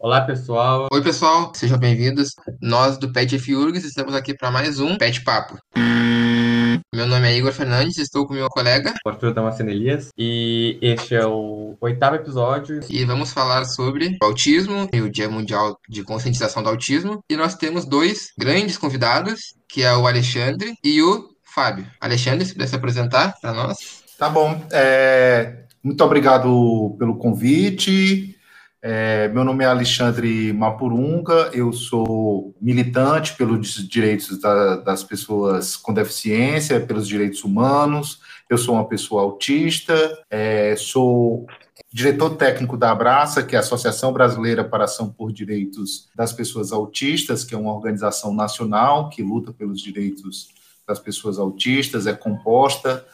Olá, pessoal. Oi, pessoal, sejam bem-vindos. Nós do Pet FURGS estamos aqui para mais um Pet Papo. Meu nome é Igor Fernandes, estou com meu colega Arthur Damasceno Elias e este é o oitavo episódio. e vamos falar sobre o autismo e o Dia Mundial de Conscientização do Autismo. E nós temos dois grandes convidados, que é o Alexandre e o Fábio. Alexandre, se puder se apresentar para nós. Tá bom. É, muito obrigado pelo convite. É, meu nome é Alexandre Mapurunga, eu sou militante pelos direitos da- das pessoas com deficiência, pelos direitos humanos. Eu sou uma pessoa autista, é, sou diretor técnico da Abraça, que é a Associação Brasileira para Ação por Direitos das Pessoas Autistas, que é uma organização nacional que luta pelos direitos das pessoas autistas, é composta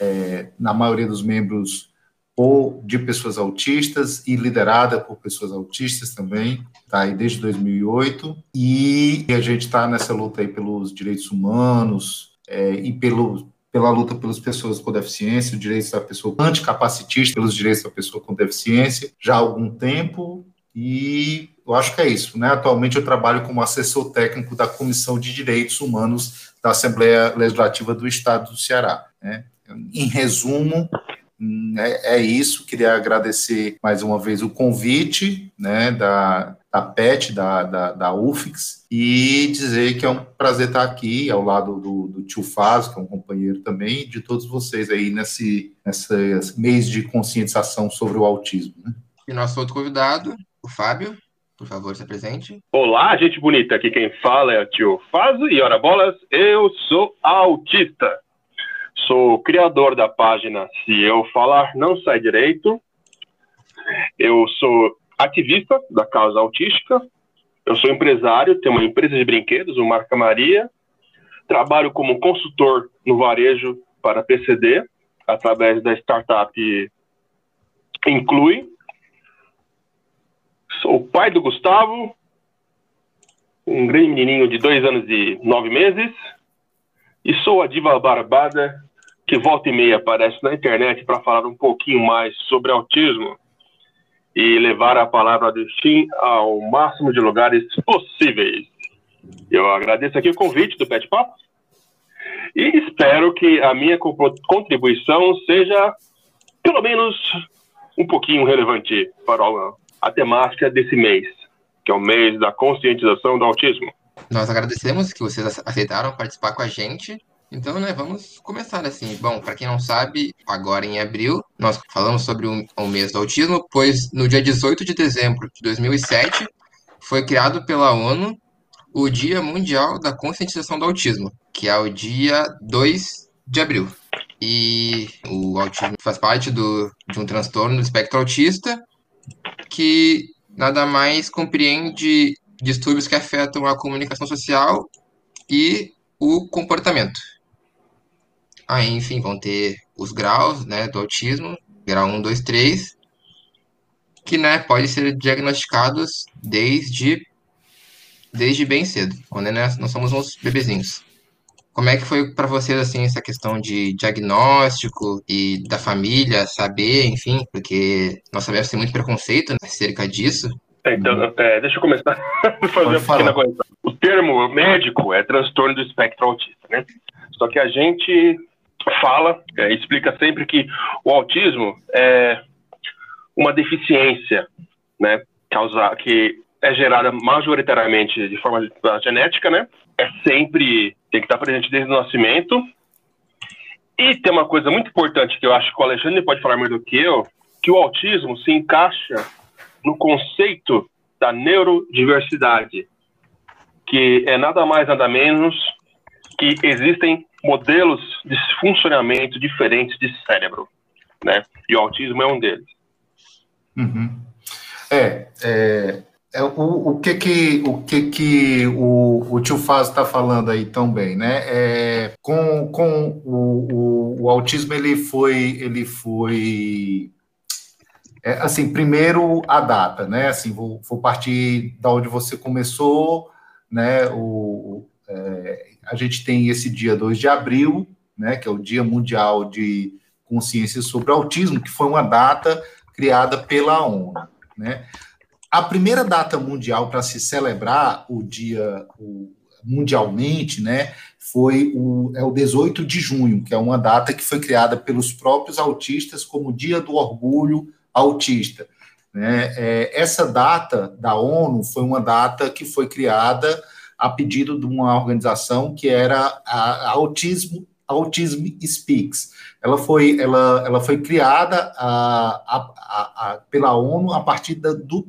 é, na maioria dos membros ou de pessoas autistas e liderada por pessoas autistas também, tá aí desde 2008, e a gente está nessa luta aí pelos direitos humanos é, e pelo, pela luta pelas pessoas com deficiência, os direitos da pessoa anticapacitista, pelos direitos da pessoa com deficiência, já há algum tempo, e eu acho que é isso, né? Atualmente eu trabalho como assessor técnico da Comissão de Direitos Humanos da Assembleia Legislativa do Estado do Ceará, né? Em resumo, É, é isso, queria agradecer mais uma vez o convite né, da, da PET, da, da, da UFIX, e dizer que é um prazer estar aqui ao lado do, do tio Faz, que é um companheiro também, e de todos vocês aí nesse, nesse mês de conscientização sobre o autismo. Né? E nosso outro convidado, o Fábio. Por favor, se apresente. Olá, gente bonita. Aqui quem fala é o tio Fazo e ora bolas, eu sou autista. Sou criador da página Se Eu Falar Não Sai Direito. Eu sou ativista da causa autística. Eu sou empresário, tenho uma empresa de brinquedos, o Marca Maria. Trabalho como consultor no varejo para PCD, através da startup Inclui. Sou pai do Gustavo, um grande menininho de dois anos e nove meses. E sou a diva barbada que volta e meia aparece na internet para falar um pouquinho mais sobre autismo e levar a palavra do fim ao máximo de lugares possíveis. Eu agradeço aqui o convite do Pet Papo e espero que a minha co- contribuição seja pelo menos um pouquinho relevante para a- temática desse mês, que é o mês da conscientização do autismo. Nós agradecemos que vocês ace- aceitaram participar com a gente. Então, né, vamos começar assim. Bom, para quem não sabe, agora em abril, nós falamos sobre o, mês do autismo, pois no dia 18 de dezembro de 2007 foi criado pela ONU o Dia Mundial da Conscientização do Autismo, que é o dia 2 de abril. E o autismo faz parte do, de um transtorno do espectro autista que nada mais compreende distúrbios que afetam a comunicação social e o comportamento. Aí, enfim, vão ter os graus, né, do autismo, grau 1, 2, 3, que, né, podem ser diagnosticados desde, desde bem cedo, quando né, nós somos uns bebezinhos. Como é que foi para vocês, assim, essa questão de diagnóstico e da família saber, enfim, porque nós sabemos que tem muito preconceito acerca disso, Então, é, deixa eu começar a fazer uma pequena coisa. O termo médico é transtorno do espectro autista, né? Só que a gente fala, é, explica sempre que o autismo é uma deficiência, né? Causa, que é gerada majoritariamente de forma genética, né? É sempre, tem que estar presente desde o nascimento. E tem uma coisa muito importante que eu acho que o Alexandre pode falar mais do que eu, que o autismo se encaixa no conceito da neurodiversidade, que é nada mais nada menos que existem modelos de funcionamento diferentes de cérebro, né? E o autismo é um deles. Uhum. É, é, é o, o que que o que que o, o tio Faz está falando aí tão bem, né? É, com com o, o, o autismo ele foi ele foi é, assim primeiro a data, né? Assim vou, vou partir da onde você começou, né? O, é, a gente tem esse dia 2 de abril, né? Que é o Dia Mundial de Consciência sobre Autismo, que foi uma data criada pela ONU, né? a primeira data mundial para se celebrar o dia o, mundialmente, né, foi o, é o 18 de junho, que é uma data que foi criada pelos próprios autistas como Dia do Orgulho Autista. Né? É, essa data da ONU foi uma data que foi criada a pedido de uma organização que era a, Autismo Autism Speaks. Ela foi, ela, ela foi criada a, a, a, pela ONU a partir da, do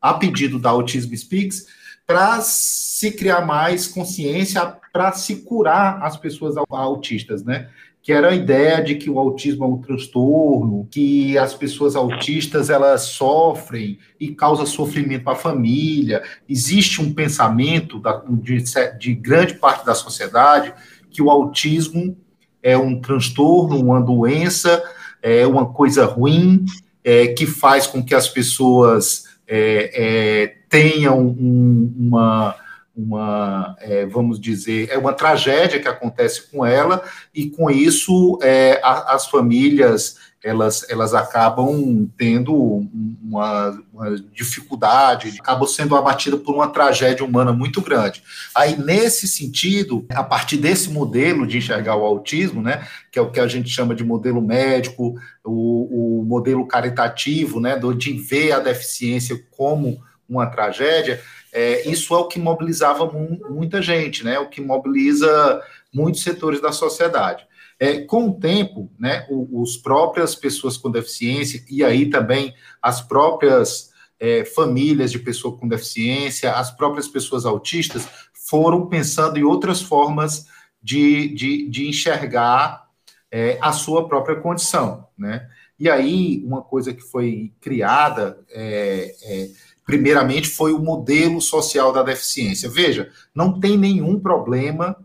a pedido da Autism Speaks para se criar mais consciência para se curar as pessoas autistas, né? Que era a ideia de que o autismo é um transtorno, que as pessoas autistas elas sofrem e causa sofrimento a família. Existe um pensamento da, de, de grande parte da sociedade que o autismo é um transtorno, uma doença, é uma coisa ruim, é, que faz com que as pessoas é, é, tenham um, uma, uma é, vamos dizer, é uma tragédia que acontece com ela, e com isso é, a, as famílias elas, elas acabam tendo uma, uma, dificuldade, acabam sendo abatidas por uma tragédia humana muito grande. Aí, nesse sentido, a partir desse modelo de enxergar o autismo, né, que é o que a gente chama de modelo médico, o, o modelo caritativo, né, de ver a deficiência como uma tragédia, é, isso é o que mobilizava muita gente, né, o que mobiliza muitos setores da sociedade. É, com o tempo, né, os próprias pessoas com deficiência e aí também as próprias é, famílias de pessoas com deficiência, as próprias pessoas autistas foram pensando em outras formas de, de, de enxergar é, a sua própria condição, né? E aí uma coisa que foi criada é, é primeiramente foi o modelo social da deficiência. Veja, não tem nenhum problema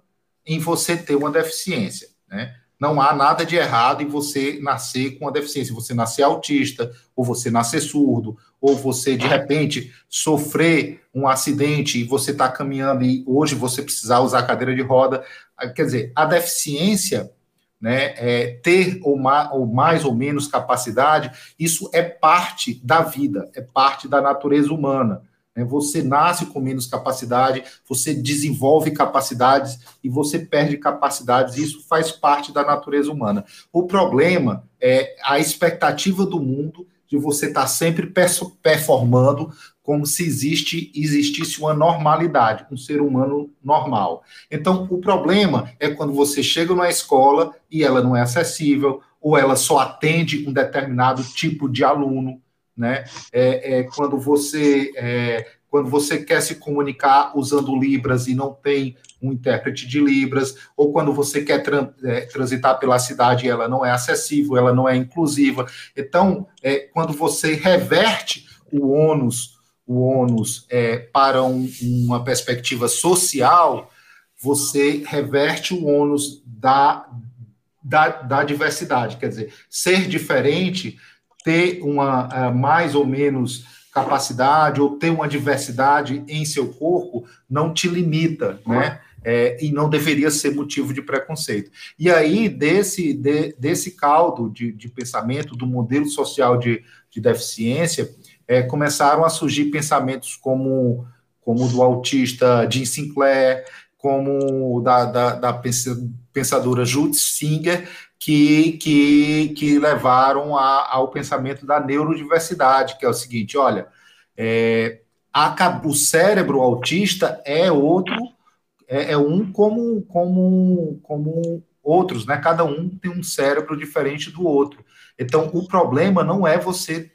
em você ter uma deficiência, né? não há nada de errado em você nascer com uma deficiência, você nascer autista, ou você nascer surdo, ou você de repente sofrer um acidente e você está caminhando e hoje você precisar usar cadeira de roda. Ah, quer dizer, a deficiência, né, é, ter ou mais, ou mais ou menos capacidade, isso é parte da vida, é parte da natureza humana. Né? Você nasce com menos capacidade, você desenvolve capacidades e você perde capacidades. Isso faz parte da natureza humana. O problema é a expectativa do mundo de você estar sempre performando como se existe, existisse uma normalidade, um ser humano normal. Então, o problema é quando você chega numa escola e ela não é acessível, ou ela só atende um determinado tipo de aluno, né? É, é quando você é, quando você quer se comunicar usando Libras e não tem um intérprete de Libras, ou quando você quer é, transitar pela cidade e ela não é acessível, ela não é inclusiva. Então, é, quando você reverte o ônus, o ônus é, para um, uma perspectiva social, você reverte o ônus da, da, da diversidade. Quer dizer, ser diferente ter uma uh, mais ou menos capacidade ou ter uma diversidade em seu corpo não te limita, né? É, e não deveria ser motivo de preconceito. E aí, desse, de, desse caldo de, de, pensamento, do modelo social de, de deficiência, é, começaram a surgir pensamentos como, como do autista Jim Sinclair, como da, da, da pensadora Judith Singer, que, que, que levaram a, ao pensamento da neurodiversidade, que é o seguinte: olha, é, a, o cérebro autista é outro, é, é, um como, como, como outros, né? Cada um tem um cérebro diferente do outro. Então, o problema não é você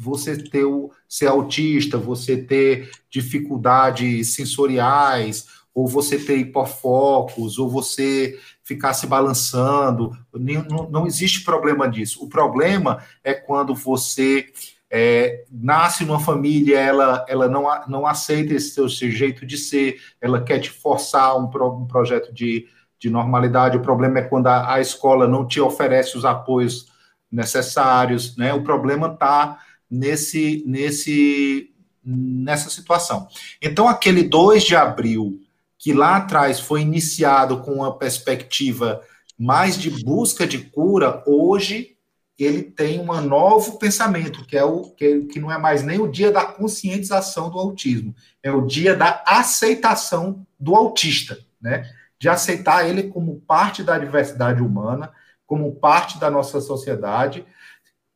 você ter ser autista, você ter dificuldades sensoriais, ou você ter hipofocos, ou você ficar se balançando. Não, não existe problema disso. O problema é quando você é, nasce numa família, ela, ela não, não aceita esse seu, seu jeito de ser, ela quer te forçar um, pro, um projeto de, de normalidade. O problema é quando a, a escola não te oferece os apoios necessários, né? O problema está nesse, nesse, nessa situação. Então, aquele 2 de abril que lá atrás foi iniciado com uma perspectiva mais de busca de cura, hoje ele tem um novo pensamento, que é o que, que não é mais nem o dia da conscientização do autismo, é o dia da aceitação do autista, né? De aceitar ele como parte da diversidade humana, como parte da nossa sociedade,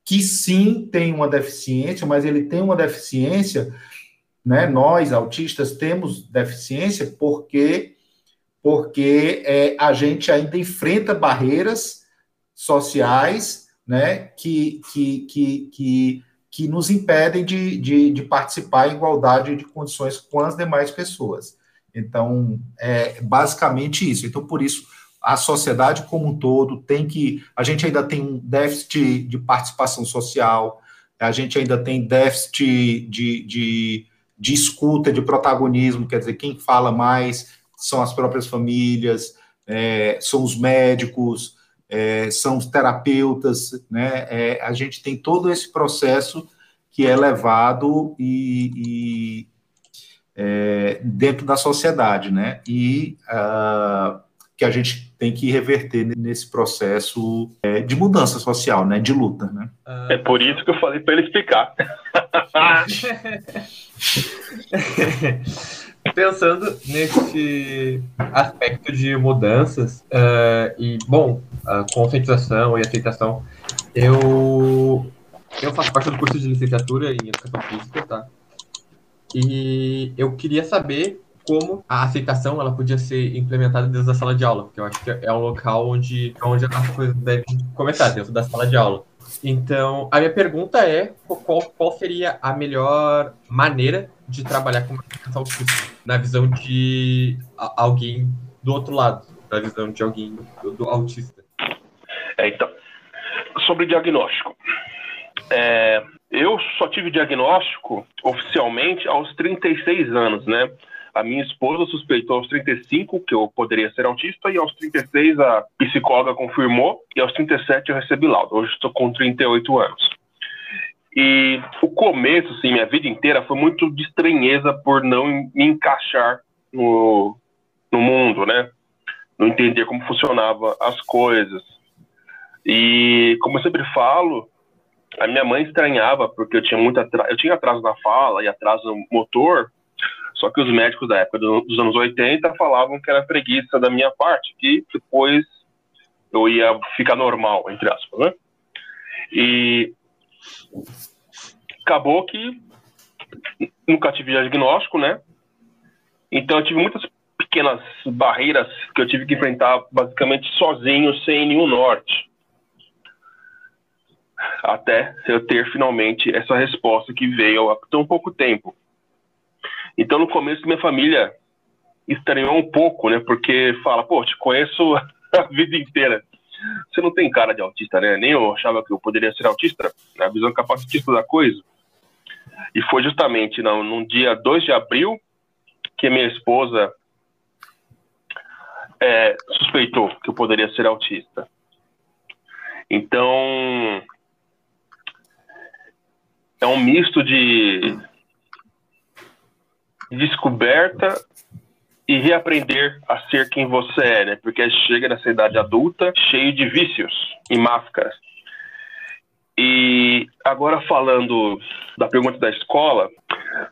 que sim tem uma deficiência, mas ele tem uma deficiência, né? Nós autistas temos deficiência porque porque é, a gente ainda enfrenta barreiras sociais, né? Que que que, que, que nos impedem de, de, de participar em igualdade de condições com as demais pessoas. Então, é basicamente isso. Então, por isso, a sociedade como um todo tem que. A gente ainda tem um déficit de participação social, a gente ainda tem déficit de, de, de escuta, de protagonismo, quer dizer, quem fala mais são as próprias famílias, é, são os médicos, é, são os terapeutas, né? É, a gente tem todo esse processo que é levado e, e é, dentro da sociedade, né? E uh, que a gente tem que reverter nesse processo é, de mudança social, né, de luta, né? É por isso que eu falei para ele explicar. Pensando nesse aspecto de mudanças uh, e, bom, a conscientização e aceitação, eu, eu faço parte do curso de licenciatura em Educação Física, tá? E eu queria saber como a aceitação ela podia ser implementada dentro da sala de aula, porque eu acho que é um local onde, onde as coisas devem começar, dentro da sala de aula. Então, a minha pergunta é qual, qual seria a melhor maneira de trabalhar com uma criança autista, na visão de alguém do outro lado, na visão de alguém do, do autista. É, então, sobre diagnóstico. É, eu só tive diagnóstico oficialmente aos 36 anos, né? A minha esposa suspeitou aos 35 que eu poderia ser autista e aos 36 a psicóloga confirmou e aos 37 eu recebi laudo. Hoje estou com 38 anos. E o começo, assim, minha vida inteira foi muito de estranheza por não me encaixar no, no mundo, né? Não entender como funcionava as coisas. E como eu sempre falo, a minha mãe estranhava porque eu tinha muito eu tinha atraso na fala e atraso no motor só que os médicos da época dos anos 80 falavam que era preguiça da minha parte, que depois eu ia ficar normal, entre aspas, né? E acabou que nunca tive diagnóstico, né? Então eu tive muitas pequenas barreiras que eu tive que enfrentar basicamente sozinho, sem nenhum norte. Até eu ter finalmente essa resposta que veio há tão pouco tempo. Então, no começo, minha família estranhou um pouco, né? Porque fala, pô, te conheço a vida inteira. Você não tem cara de autista, né? Nem eu achava que eu poderia ser autista, na visão capacitista da coisa. E foi justamente no dia 2 de abril que minha esposa é, suspeitou que eu poderia ser autista. Então, é um misto de descoberta e reaprender a ser quem você é, né? Porque chega nessa idade adulta cheio de vícios e máscaras. E agora falando da pergunta da escola,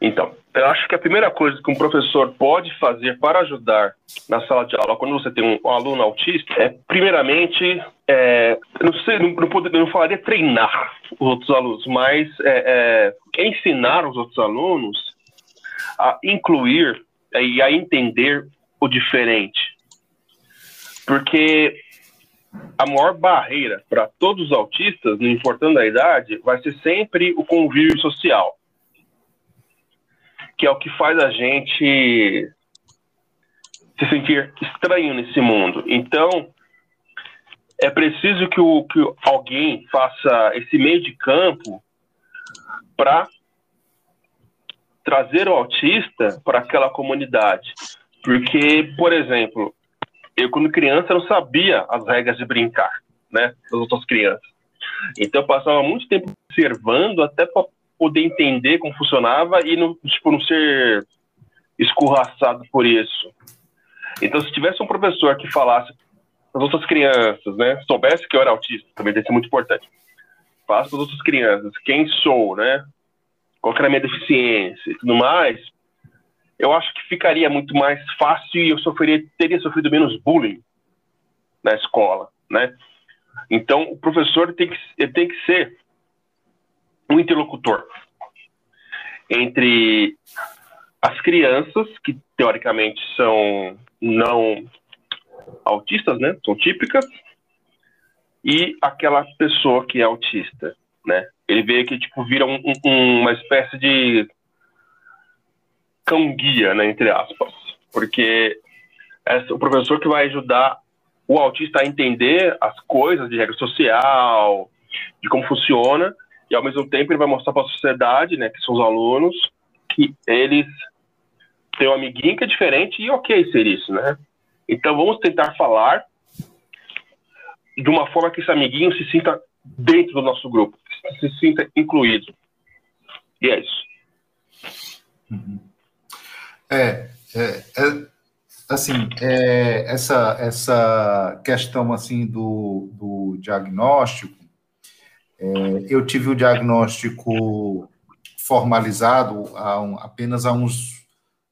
então, eu acho que a primeira coisa que um professor pode fazer para ajudar na sala de aula, quando você tem um, um aluno autista, é primeiramente, é, não sei, não, não, poder, não falaria treinar os outros alunos, mas é, é, ensinar os outros alunos a incluir e a entender o diferente. Porque a maior barreira para todos os autistas, não importando a idade, vai ser sempre o convívio social, que é o que faz a gente se sentir estranho nesse mundo. Então, é preciso que, o, que alguém faça esse meio de campo para trazer o autista para aquela comunidade. Porque, por exemplo, eu quando criança não sabia as regras de brincar, né, das outras crianças. Então eu passava muito tempo observando até para poder entender como funcionava e não, tipo, não ser escorraçado por isso. Então se tivesse um professor que falasse as outras crianças, né, soubesse que eu era autista, também deve ser muito importante. faço para as outras crianças, quem sou, né? Qual é a minha deficiência e tudo mais, eu acho que ficaria muito mais fácil e eu sofreria, teria sofrido menos bullying na escola, né? Então, o professor tem que, tem que ser um interlocutor entre as crianças, que teoricamente são não autistas, né? São típicas, e aquela pessoa que é autista, né? Ele vê que tipo vira um, um, uma espécie de cão guia, né? Entre aspas, porque é o professor que vai ajudar o autista a entender as coisas de regra social, de como funciona, e ao mesmo tempo ele vai mostrar para a sociedade, né, que são os alunos, que eles têm um amiguinho que é diferente e ok ser isso, né? Então vamos tentar falar de uma forma que esse amiguinho se sinta dentro do nosso grupo, se sinta incluído. E é isso. Uhum. É, é, é, assim, é, essa, essa questão assim do, do diagnóstico, é, eu tive o diagnóstico formalizado há um, apenas há uns,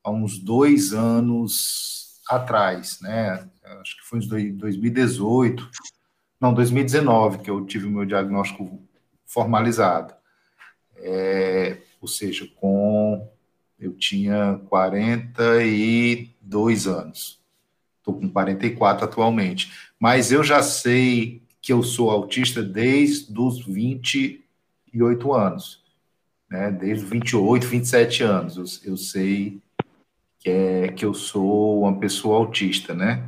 há uns dois anos atrás, né? Acho que foi em 2018, não, 2019, que eu tive o meu diagnóstico formalizado. É, ou seja, com eu tinha 42 anos. Estou com 44 atualmente. Mas eu já sei que eu sou autista desde os 28 anos. Né? Desde os 28, 27 anos. Eu, eu sei que, é, que eu sou uma pessoa autista, né?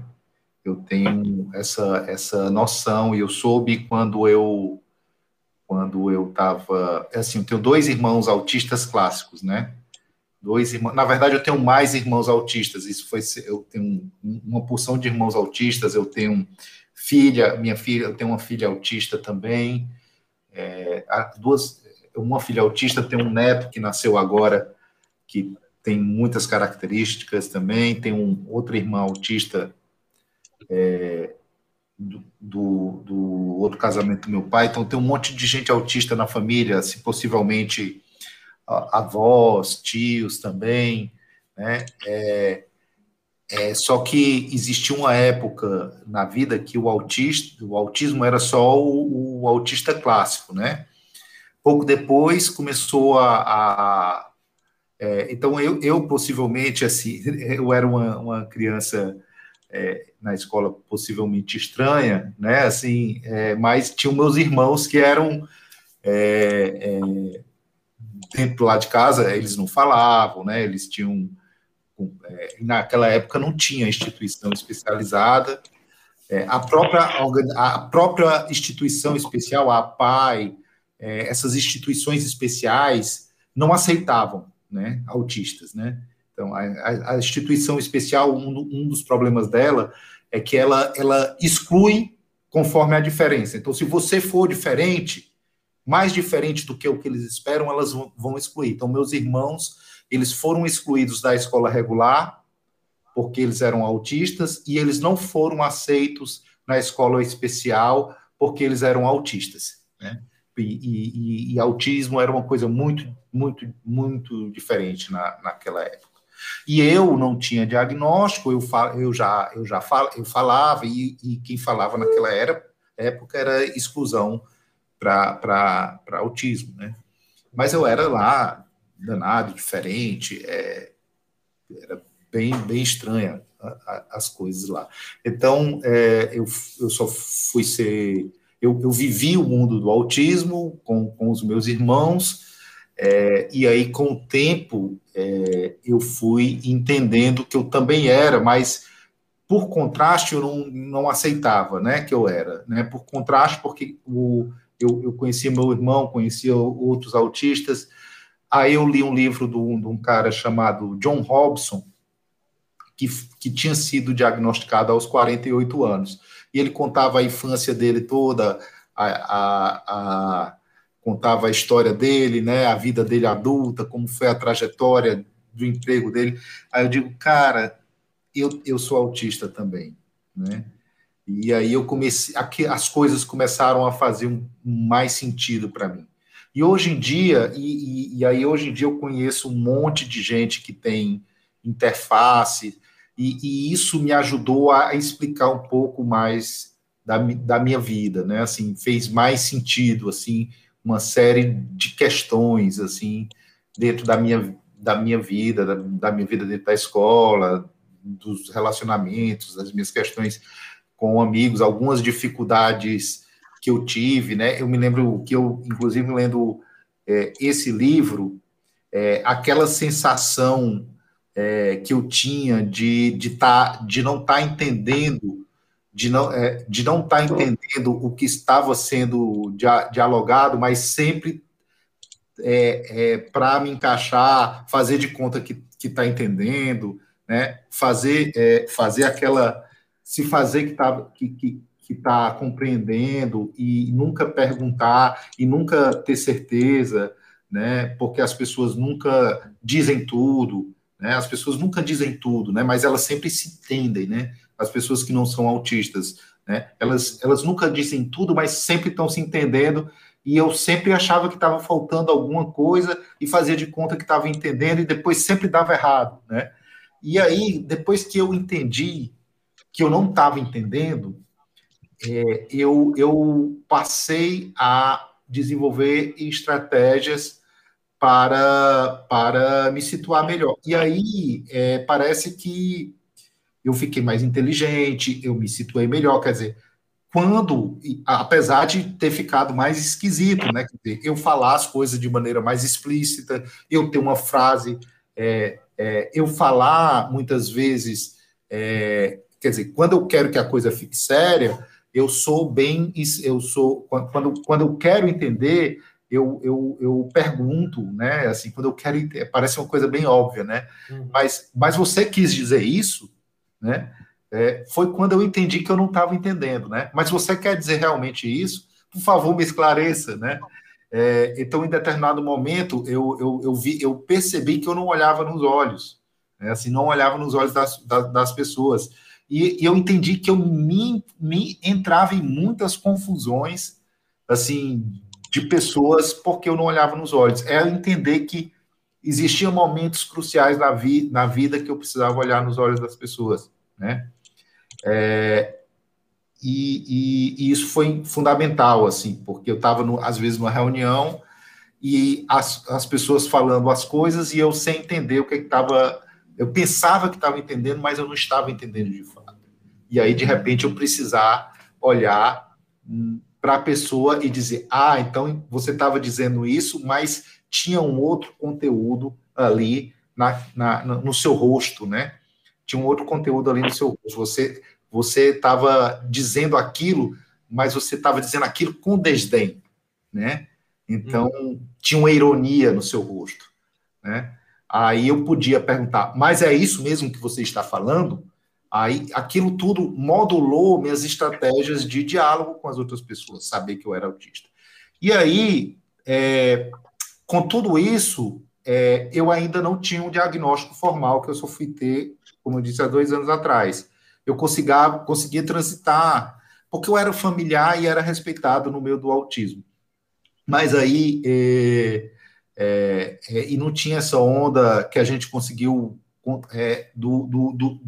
Eu tenho essa, essa noção e eu soube quando eu quando eu estava assim, eu tenho dois irmãos autistas clássicos, né? dois irmãos. Na verdade, eu tenho mais irmãos autistas. Isso foi eu tenho uma porção de irmãos autistas. Eu tenho filha, minha filha, eu tenho uma filha autista também. É, duas, uma filha autista, tem um neto que nasceu agora que tem muitas características também. Tem um outro irmão autista é, do, do, outro casamento do meu pai. Então tem um monte de gente autista na família, se possivelmente avós, tios também, né? É, é, só que existia uma época na vida que o, autista, o autismo era só o, o autista clássico, né? Pouco depois começou a. a é, então, eu, eu possivelmente, assim, eu era uma, uma criança é, na escola possivelmente estranha, né? Assim, é, mas tinha meus irmãos que eram é, é, dentro lá de casa eles não falavam, né? Eles tinham é, naquela época não tinha instituição especializada. É, a, própria, a própria instituição especial, a APAI, essas instituições especiais não aceitavam né, autistas. Né? Então, a, a instituição especial, um, um, dos problemas dela é que ela, ela exclui conforme a diferença. Então, se você for diferente, mais diferente do que o que eles esperam, elas vão excluir. Então, meus irmãos, eles foram excluídos da escola regular, porque eles eram autistas, e eles não foram aceitos na escola especial, porque eles eram autistas. Né? E, e, e, autismo era uma coisa muito, muito, muito diferente na, naquela época. E eu não tinha diagnóstico, eu, fal, eu já, eu já fal, eu falava, e, e quem falava naquela era, época era exclusão para autismo, né? Mas eu era lá danado, diferente, é, era bem, bem estranha a, a, as coisas lá. Então, é, eu, eu só fui ser. Eu, eu vivi o mundo do autismo com, com os meus irmãos, é, e aí, com o tempo, é, eu fui entendendo que eu também era, mas por contraste, eu não, não aceitava né, que eu era. Né, por contraste, porque o, eu, eu conhecia meu irmão, conhecia outros autistas. Aí eu li um livro de um, de um cara chamado John Robson, que, que tinha sido diagnosticado aos 48 anos. E ele contava a infância dele toda, a, a, a, contava a história dele, né, a vida dele adulta, como foi a trajetória do emprego dele. Aí eu digo, cara, eu, eu sou autista também, né? E, aí eu comecei, aqui, as coisas começaram a fazer um, mais sentido para mim. E hoje em dia, e, e, e, aí hoje em dia eu conheço um monte de gente que tem interface, e, e isso me ajudou a explicar um pouco mais da, da minha vida, né? Assim, fez mais sentido, assim, uma série de questões, assim, dentro da minha, da minha vida, da, da minha vida dentro da escola, dos relacionamentos, das minhas questões com amigos, algumas dificuldades que eu tive, né? Eu me lembro que eu, inclusive, lendo é, esse livro, é, aquela sensação é, que eu tinha de, de, tá, de não estar tá entendendo, de não é, de não estar tá entendendo o que estava sendo dia, dialogado, mas sempre é, é, para me encaixar, fazer de conta que está entendendo, né? fazer, é, fazer aquela. se fazer que está que, que, que tá compreendendo e nunca perguntar e nunca ter certeza, né? porque as pessoas nunca dizem tudo. Né? As pessoas nunca dizem tudo, né? mas elas sempre se entendem, né? As pessoas que não são autistas, né? Elas, elas nunca dizem tudo, mas sempre estão se entendendo e eu sempre achava que estava faltando alguma coisa e fazia de conta que estava entendendo e depois sempre dava errado, né? E aí, depois que eu entendi que eu não estava entendendo, é, eu, eu passei a desenvolver estratégias para, para me situar melhor. E aí, é, parece que eu fiquei mais inteligente, eu me situei melhor, quer dizer, quando, apesar de ter ficado mais esquisito, né? Dizer, eu falar as coisas de maneira mais explícita, eu ter uma frase, é, é, eu falar muitas vezes, é, quer dizer, quando eu quero que a coisa fique séria, eu sou bem, eu sou quando, quando eu quero entender, eu, eu, eu pergunto, né? Assim, quando eu quero, parece uma coisa bem óbvia, né? Uhum. Mas, mas você quis dizer isso, né? é, foi quando eu entendi que eu não estava entendendo, né? Mas você quer dizer realmente isso? Por favor, me esclareça, né? É, então, em determinado momento, eu, eu, eu, vi, eu percebi que eu não olhava nos olhos, né? assim, não olhava nos olhos das, das, das pessoas. E, e, eu entendi que eu me, me entrava em muitas confusões, assim, de pessoas porque eu não olhava nos olhos. É entender que existiam momentos cruciais na, vi, na vida que eu precisava olhar nos olhos das pessoas, né? É, e, e, e, isso foi fundamental, assim, porque eu estava, às vezes, numa reunião e as, as pessoas falando as coisas e eu sem entender o que estava. Eu pensava que estava entendendo, mas eu não estava entendendo de fato. E aí, de repente, eu precisar olhar hum, para a pessoa e dizer: ah, então você estava dizendo isso, mas tinha um outro conteúdo ali na, na, no seu rosto, né? Tinha um outro conteúdo ali no seu rosto. Você você estava dizendo aquilo, mas você estava dizendo aquilo com desdém, né? Então, tinha uma ironia no seu rosto, né? Aí eu podia perguntar, mas é isso mesmo que você está falando? Aí aquilo tudo modulou minhas estratégias de diálogo com as outras pessoas, saber que eu era autista. E aí, é, com tudo isso, é, eu ainda não tinha um diagnóstico formal que eu só fui ter, como eu disse, há dois anos atrás eu conseguia, conseguia transitar, porque eu era familiar e era respeitado no meio do autismo. Mas aí, é, é, é, e não tinha essa onda que a gente conseguiu é, do, do, do,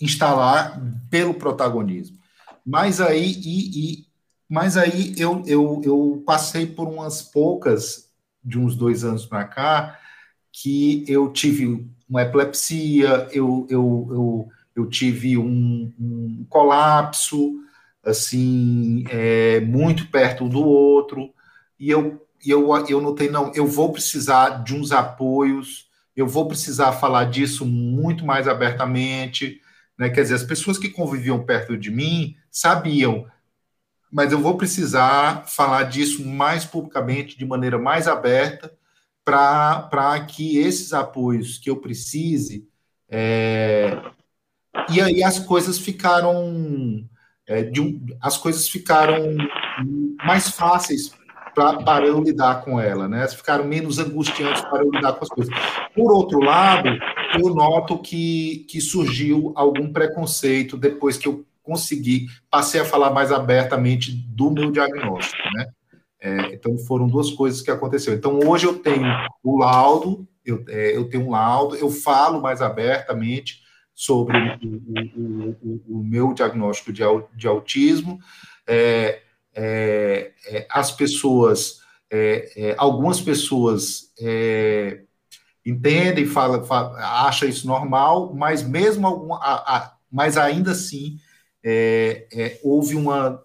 instalar pelo protagonismo. Mas aí, e, e, mas aí eu, eu, eu passei por umas poucas, de uns dois anos para cá, que eu tive uma epilepsia, eu, eu, eu eu tive um, um colapso, assim, é, muito perto do outro, e eu, eu, eu notei, não, eu vou precisar de uns apoios, eu vou precisar falar disso muito mais abertamente, né? Quer dizer, as pessoas que conviviam perto de mim sabiam, mas eu vou precisar falar disso mais publicamente, de maneira mais aberta, para que esses apoios que eu precise é, e aí as coisas ficaram é, um, as coisas ficaram mais fáceis pra, para eu lidar com ela, né? Ficaram menos angustiantes para eu lidar com as coisas. Por outro lado, eu noto que, que surgiu algum preconceito depois que eu consegui, passei a falar mais abertamente do meu diagnóstico, né? É, então foram duas coisas que aconteceram. Então hoje eu tenho o laudo, eu, é, eu tenho um laudo, eu falo mais abertamente sobre o, o, o, o meu diagnóstico de, de autismo. É, é, é as pessoas, é, algumas pessoas entendem, fala, fala, acha isso normal, mas mesmo a, a, mas ainda assim houve uma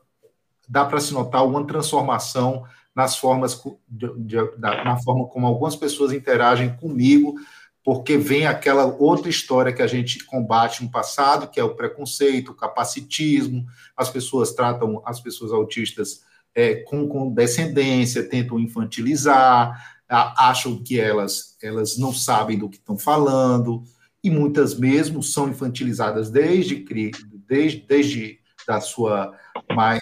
dá para se notar uma transformação nas formas de, de, na forma como algumas pessoas interagem comigo, porque vem aquela outra história que a gente combate no passado, que é o preconceito, o capacitismo, as pessoas tratam as pessoas autistas é, com condescendência, tentam infantilizar, acham que elas, elas não sabem do que estão falando, e muitas mesmo são infantilizadas desde, desde, desde da sua mais,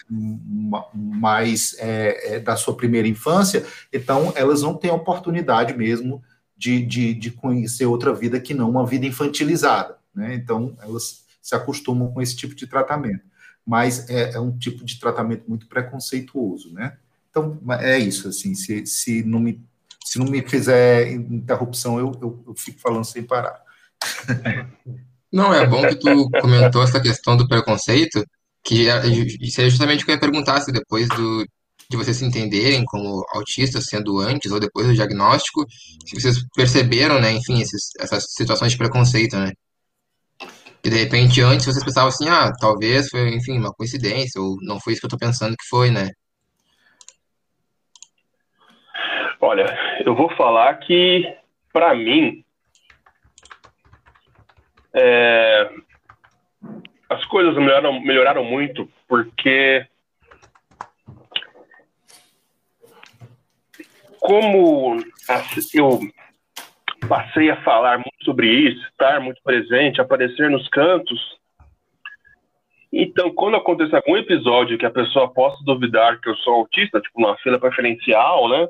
mais é, é, da sua primeira infância, então elas não têm oportunidade mesmo de, de, de conhecer outra vida que não uma vida infantilizada, né? Então elas se acostumam com esse tipo de tratamento, mas é, é um tipo de tratamento muito preconceituoso, né? Então é isso, assim, se, se não me se não me fizer interrupção, eu, eu, eu fico falando sem parar. Não, é bom que tu comentou essa questão do preconceito, que isso é justamente o que eu ia perguntar, se depois do, de vocês se entenderem como autistas, sendo antes ou depois do diagnóstico, se vocês perceberam, né, enfim, esses, essas situações de preconceito, né? Que de repente antes vocês pensavam assim, ah, talvez foi, enfim, uma coincidência, ou não foi isso que eu tô pensando que foi, né? Olha, eu vou falar que, para mim, é, as coisas melhoraram, melhoraram muito porque como eu passei a falar muito sobre isso, estar muito presente, aparecer nos cantos, então quando acontece algum episódio que a pessoa possa duvidar que eu sou autista, tipo numa fila preferencial, né?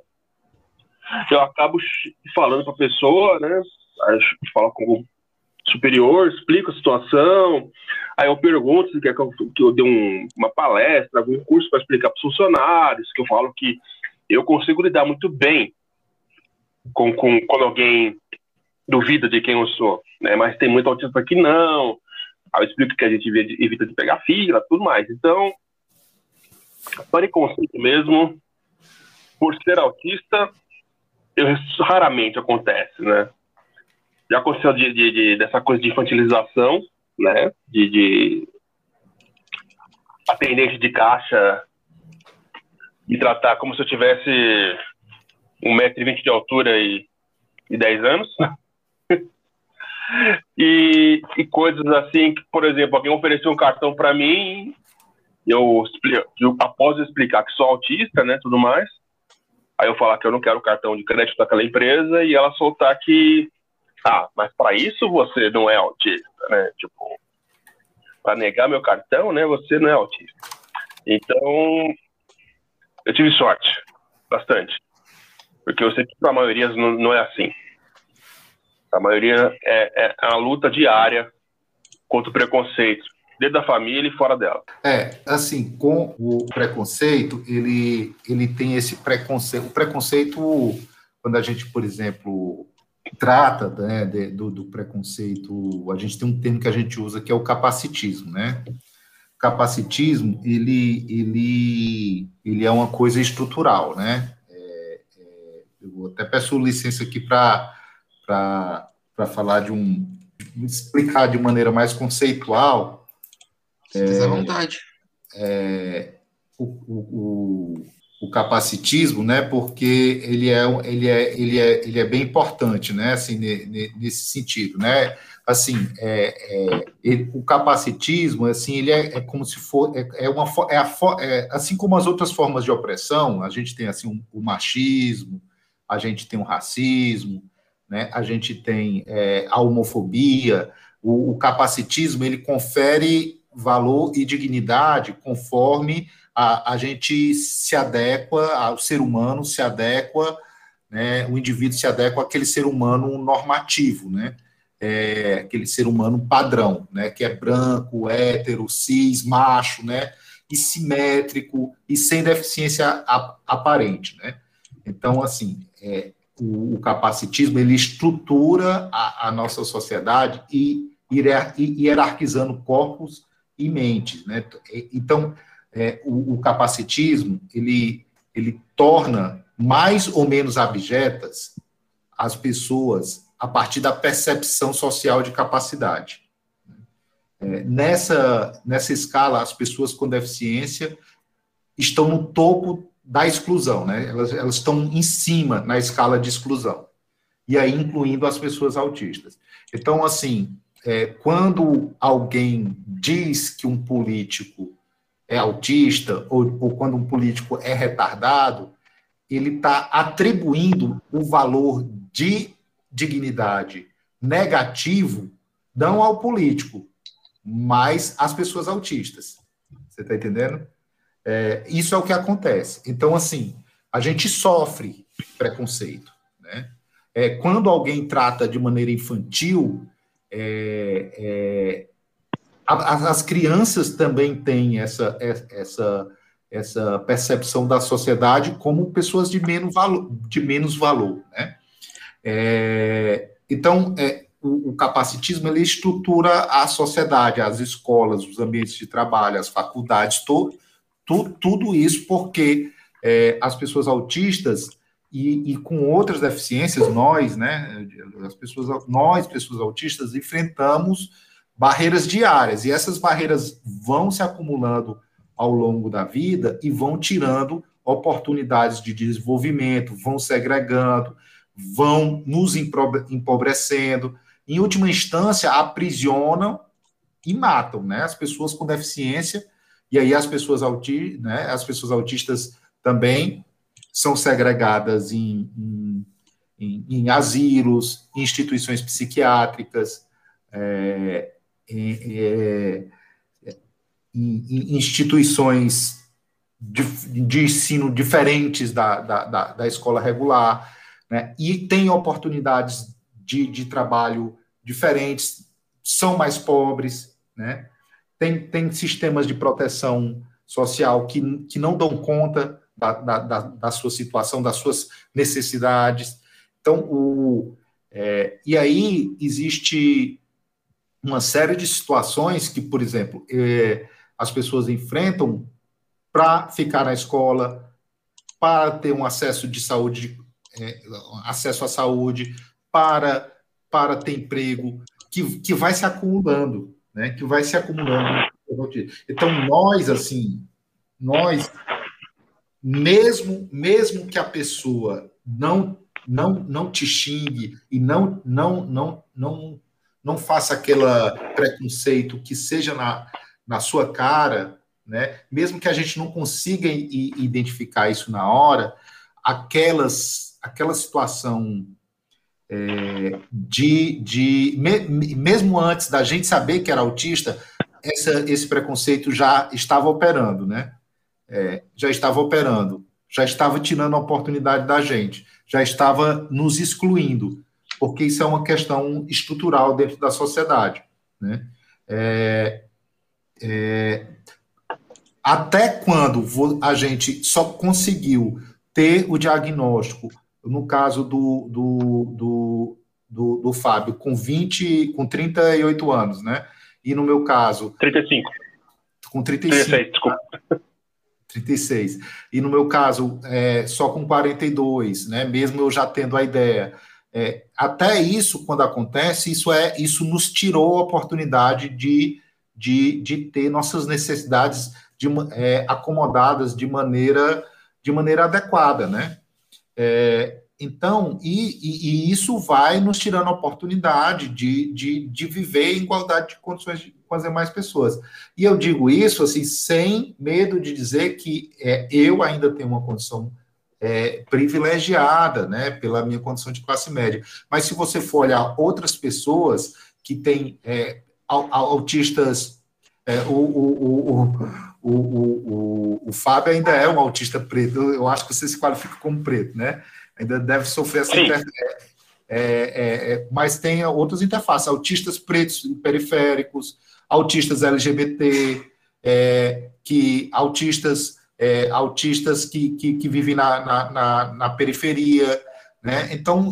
Eu acabo falando para a pessoa, né? Falo com superior, explico a situação, aí eu pergunto se quer que eu, que eu dê um, uma palestra, algum curso para explicar para os funcionários, que eu falo que eu consigo lidar muito bem com, com quando alguém duvida de quem eu sou, né? Mas tem muito autista que não. Aí eu explico que a gente evita de pegar fila, tudo mais. Então, preconceito mesmo, por ser autista, eu, raramente acontece, né? Já aconteceu de, de, de, dessa coisa de infantilização, né? De, de atendente de caixa me tratar como se eu tivesse 1,20m de altura e, e 10 anos. e, e coisas assim que, por exemplo, alguém ofereceu um cartão para mim, eu, eu após eu explicar que sou autista, né, tudo mais, aí eu falar que eu não quero cartão de crédito daquela empresa e ela soltar que ah, mas para isso você não é autista, né? Tipo, para negar meu cartão, né? Você não é autista. Então, eu tive sorte, bastante. Porque eu sei que para a maioria não, não, é assim. A maioria é, é uma luta diária contra o preconceito, dentro da família e fora dela. É, assim, com o preconceito, ele, ele tem esse preconceito. O preconceito, quando a gente, por exemplo, trata né, de, do, do, preconceito, a gente tem um termo que a gente usa que é o capacitismo, né? O capacitismo, ele, ele, ele é uma coisa estrutural, né? É, é, eu até peço licença aqui para falar de um, explicar de maneira mais conceitual. Se é, à vontade. É, o, o o capacitismo, né? Porque ele é, ele é, ele é, ele é bem importante, né? Assim, nesse sentido, né? Assim, é, é ele, o capacitismo, assim, ele é, é como se for é, é uma é, a, é, assim como as outras formas de opressão, a gente tem assim um, o machismo, a gente tem o racismo, né? A gente tem é, a homofobia. O, o capacitismo ele confere valor e dignidade conforme a, a gente se adequa, o ser humano se adequa, né, o indivíduo se adequa àquele ser humano normativo, né? é, aquele ser humano padrão, né, que é branco, hétero, cis, macho, né, e simétrico e sem deficiência aparente, né. Então, assim, é, o, o, capacitismo ele estrutura a, a nossa sociedade e, hierarquizando corpos e mentes, né. Então, é, o, o capacitismo ele ele torna mais ou menos abjetas as pessoas a partir da percepção social de capacidade. É, nessa, nessa escala, as pessoas com deficiência estão no topo da exclusão, né? elas, elas estão em cima na escala de exclusão, e aí incluindo as pessoas autistas. Então, assim, é, quando alguém diz que um político é autista, ou, ou quando um político é retardado, ele está atribuindo o valor de dignidade negativo não ao político, mas às pessoas autistas. Você está entendendo? É, isso é o que acontece. Então, assim, a gente sofre preconceito. Né? É, quando alguém trata de maneira infantil, é, é as crianças também têm essa, essa, essa percepção da sociedade como pessoas de menos valor, de menos valor né? É, então, é, o, o, capacitismo ele estrutura a sociedade, as escolas, os ambientes de trabalho, as faculdades, to, tudo isso porque é, as pessoas autistas e, e, com outras deficiências, nós, né, as pessoas, nós, pessoas autistas, enfrentamos barreiras diárias, e essas barreiras vão se acumulando ao longo da vida e vão tirando oportunidades de desenvolvimento, vão segregando, vão nos empobrecendo, em última instância, aprisionam e matam, né? As pessoas com deficiência, e aí as pessoas, auti né? as pessoas autistas também são segregadas em, em, em, em asilos, instituições psiquiátricas, é, é, em, instituições de, de, ensino diferentes da, da, da, da escola regular né? e têm oportunidades de, de trabalho diferentes, são mais pobres, né? tem, tem sistemas de proteção social que, que não dão conta da, da, da, da sua situação, das suas necessidades. Então, o, é, e aí existe uma série de situações que, por exemplo, é, as pessoas enfrentam para ficar na escola, para ter um acesso de saúde é, acesso à saúde, para, para ter emprego, que, que vai se acumulando, né? Que vai se acumulando. Então, nós, assim, nós, mesmo, mesmo que a pessoa não não não te xingue e não não não não não faça aquele preconceito que seja na, na sua cara, né? Mesmo que a gente não consiga identificar isso na hora, aquelas aquela situação é, de, de me, mesmo antes da gente saber que era autista, essa, esse preconceito já estava operando, né? É, já estava operando, já estava tirando a oportunidade da gente, já estava nos excluindo, porque isso é uma questão estrutural dentro da sociedade, né? É, é, até quando a gente só conseguiu ter o diagnóstico no caso do, do, do, do, do Fábio, com 20, com 38 anos, né? E no meu caso. 35. Com 35. 36, desculpa. 36. E no meu caso, é, só com 42, né? Mesmo eu já tendo a ideia. É, até isso, quando acontece, isso é isso nos tirou a oportunidade de, de, de ter nossas necessidades de, é, acomodadas de maneira, de maneira adequada, né? É, então, e, e, e, isso vai nos tirando a oportunidade de, de, de viver em igualdade de condições com as demais pessoas. E eu digo isso assim, sem medo de dizer que é, eu ainda tenho uma condição é, privilegiada, né, pela minha condição de classe média. Mas se você for olhar outras pessoas que têm é, autistas, é, o, o, o, o, o, o, Fábio ainda é um autista preto, eu acho que você se qualifica como preto, né? Ainda deve sofrer essa, inter... é, é, é, mas tem outras interfaces, autistas pretos periféricos, autistas LGBT, que autistas é, autistas que, que, que vivem na, na, na, na periferia, né? Então,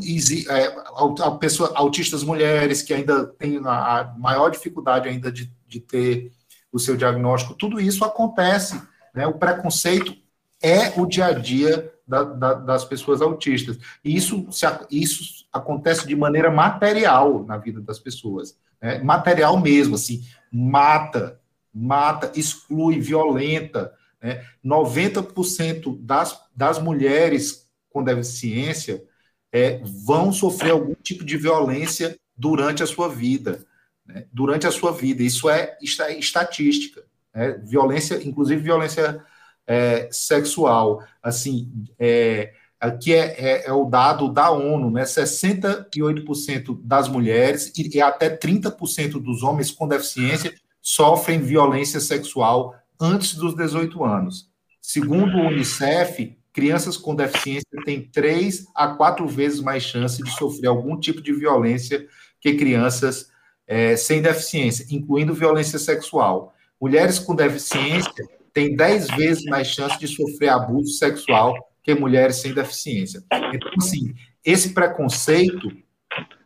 é, pessoa, autistas mulheres que ainda têm a, a maior dificuldade ainda de, de ter o seu diagnóstico, tudo isso acontece, né? O preconceito é o dia a dia da, da, das pessoas autistas. E isso, se, isso acontece de maneira material na vida das pessoas. Né? Material mesmo, assim, mata, mata, exclui, violenta. Né? 90% das, das mulheres com deficiência é, vão sofrer algum tipo de violência durante a sua vida. Né? Durante a sua vida. Isso é, estatística. Né? Violência, inclusive violência é, sexual. Assim, é, aqui é, é, é, o dado da ONU, né? 68% das mulheres e, e até 30% dos homens com deficiência sofrem violência sexual antes dos 18 anos. Segundo o Unicef, crianças com deficiência têm três a quatro vezes mais chance de sofrer algum tipo de violência que crianças é, sem deficiência, incluindo violência sexual. Mulheres com deficiência têm dez vezes mais chance de sofrer abuso sexual que mulheres sem deficiência. Então, assim, esse preconceito,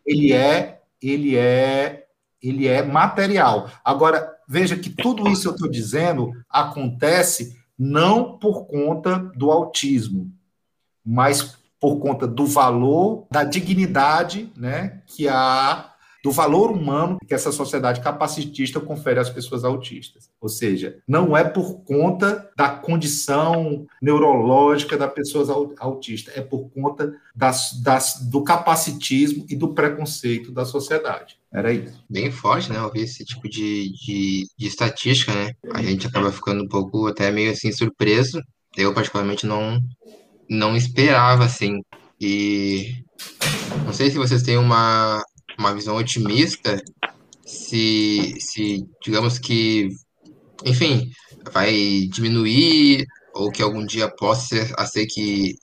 ele é, ele é, ele é material. Agora, veja que tudo isso eu estou dizendo acontece não por conta do autismo, mas por conta do valor, da dignidade, né, que a do valor humano que essa sociedade capacitista confere às pessoas autistas. Ou seja, não é por conta da condição neurológica da pessoa autista, é por conta das, das, do capacitismo e do preconceito da sociedade. Era isso. Bem forte, né? Ouvir esse tipo de, de, de estatística, né? A gente acaba ficando um pouco até meio assim surpreso. Eu, particularmente, não, não esperava, assim. E não sei se vocês têm uma, uma visão otimista se, se digamos que, enfim, vai diminuir ou que algum dia possa ser, a ser que,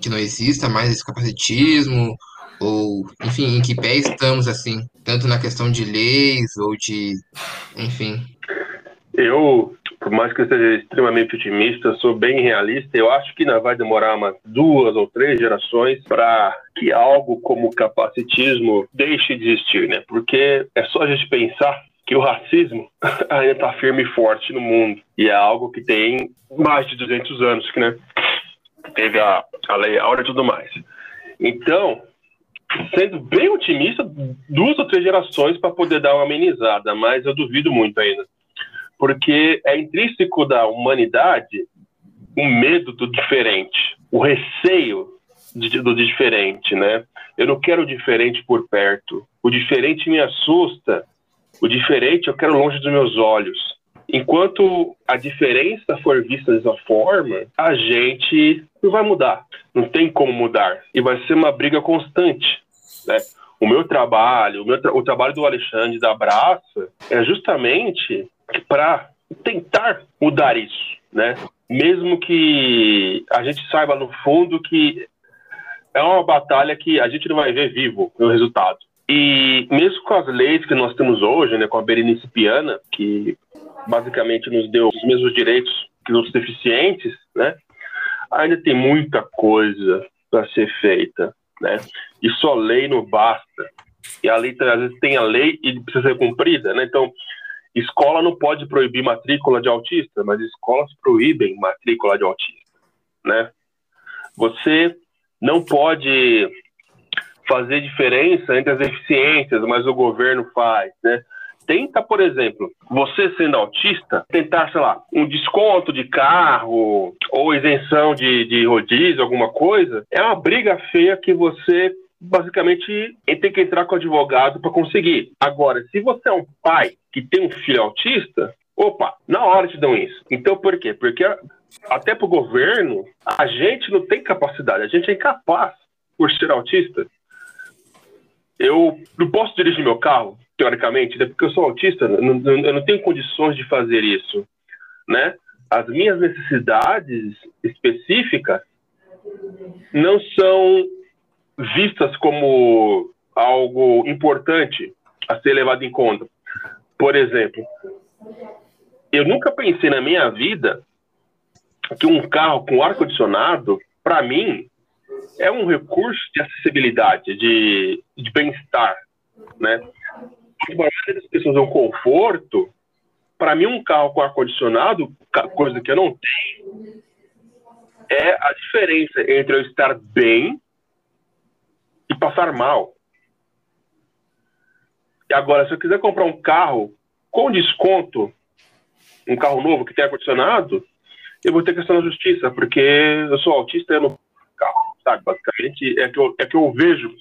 que não exista mais esse capacitismo ou, enfim, em que pé estamos, assim, tanto na questão de leis ou de, enfim. Eu por mais que eu seja extremamente otimista, sou bem realista. Eu acho que ainda vai demorar umas duas ou três gerações para que algo como capacitismo deixe de existir, né? Porque é só a gente pensar que o racismo ainda está firme e forte no mundo e é algo que tem mais de 200 anos, que né? Teve a, a lei Áurea e tudo mais. Então, sendo bem otimista, duas ou três gerações para poder dar uma amenizada, mas eu duvido muito ainda porque é intrínseco da humanidade o medo do diferente, o receio do diferente, né? Eu não quero o diferente por perto. O diferente me assusta. O diferente eu quero longe dos meus olhos. Enquanto a diferença for vista dessa forma, a gente não vai mudar. Não tem como mudar. E vai ser uma briga constante. Né? O meu trabalho, o, meu tra o trabalho do Alexandre da Braça é justamente para tentar mudar isso, né? Mesmo que a gente saiba no fundo que é uma batalha que a gente não vai ver vivo o resultado. E mesmo com as leis que nós temos hoje, né, com a Berenice Piana, que basicamente nos deu os mesmos direitos que os deficientes, né, ainda tem muita coisa para ser feita, né? E só lei não basta. E a lei às vezes tem a lei e precisa ser cumprida, né? Então Escola não pode proibir matrícula de autista, mas escolas proíbem matrícula de autista, né? Você não pode fazer diferença entre as deficiências, mas o governo faz, né? Tenta, por exemplo, você sendo autista, tentar, sei lá, um desconto de carro ou isenção de, de rodízio, alguma coisa, é uma briga feia que você basicamente tem que entrar com o advogado para conseguir. Agora, se você é um pai que tem um filho autista, opa, na hora te dão isso. Então, por quê? Porque até para o governo, a gente não tem capacidade, a gente é incapaz por ser autista. Eu não posso dirigir meu carro, teoricamente, né? porque eu sou autista, eu não, eu não tenho condições de fazer isso, né? As minhas necessidades específicas não são vistas como algo importante a ser levado em conta. Por exemplo, eu nunca pensei na minha vida que um carro com ar-condicionado, para mim, é um recurso de acessibilidade, de, de bem-estar, né? As pessoas um conforto, para mim um carro com ar-condicionado, coisa que eu não tenho, é a diferença entre eu estar bem passar mal. E agora, se eu quiser comprar um carro com desconto, um carro novo que tem ar-condicionado, eu vou ter questão da justiça, porque eu sou autista e eu não carro, sabe? Basicamente, é que, eu, é que eu vejo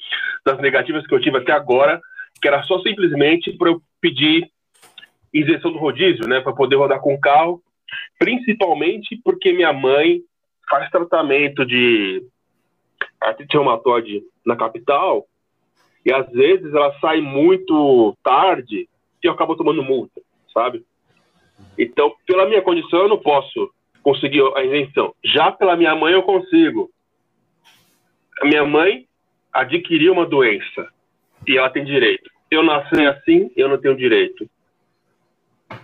das negativas que eu tive até agora, que era só simplesmente para eu pedir isenção do rodízio, né, para poder rodar com o carro, principalmente porque minha mãe faz tratamento de artrite reumatoide na capital e às vezes ela sai muito tarde e eu acabo tomando multa, sabe? Então, pela minha condição, eu não posso conseguir a isenção. Já pela minha mãe, eu consigo. A minha mãe adquiriu uma doença e ela tem direito. Eu nasci assim, eu não tenho direito.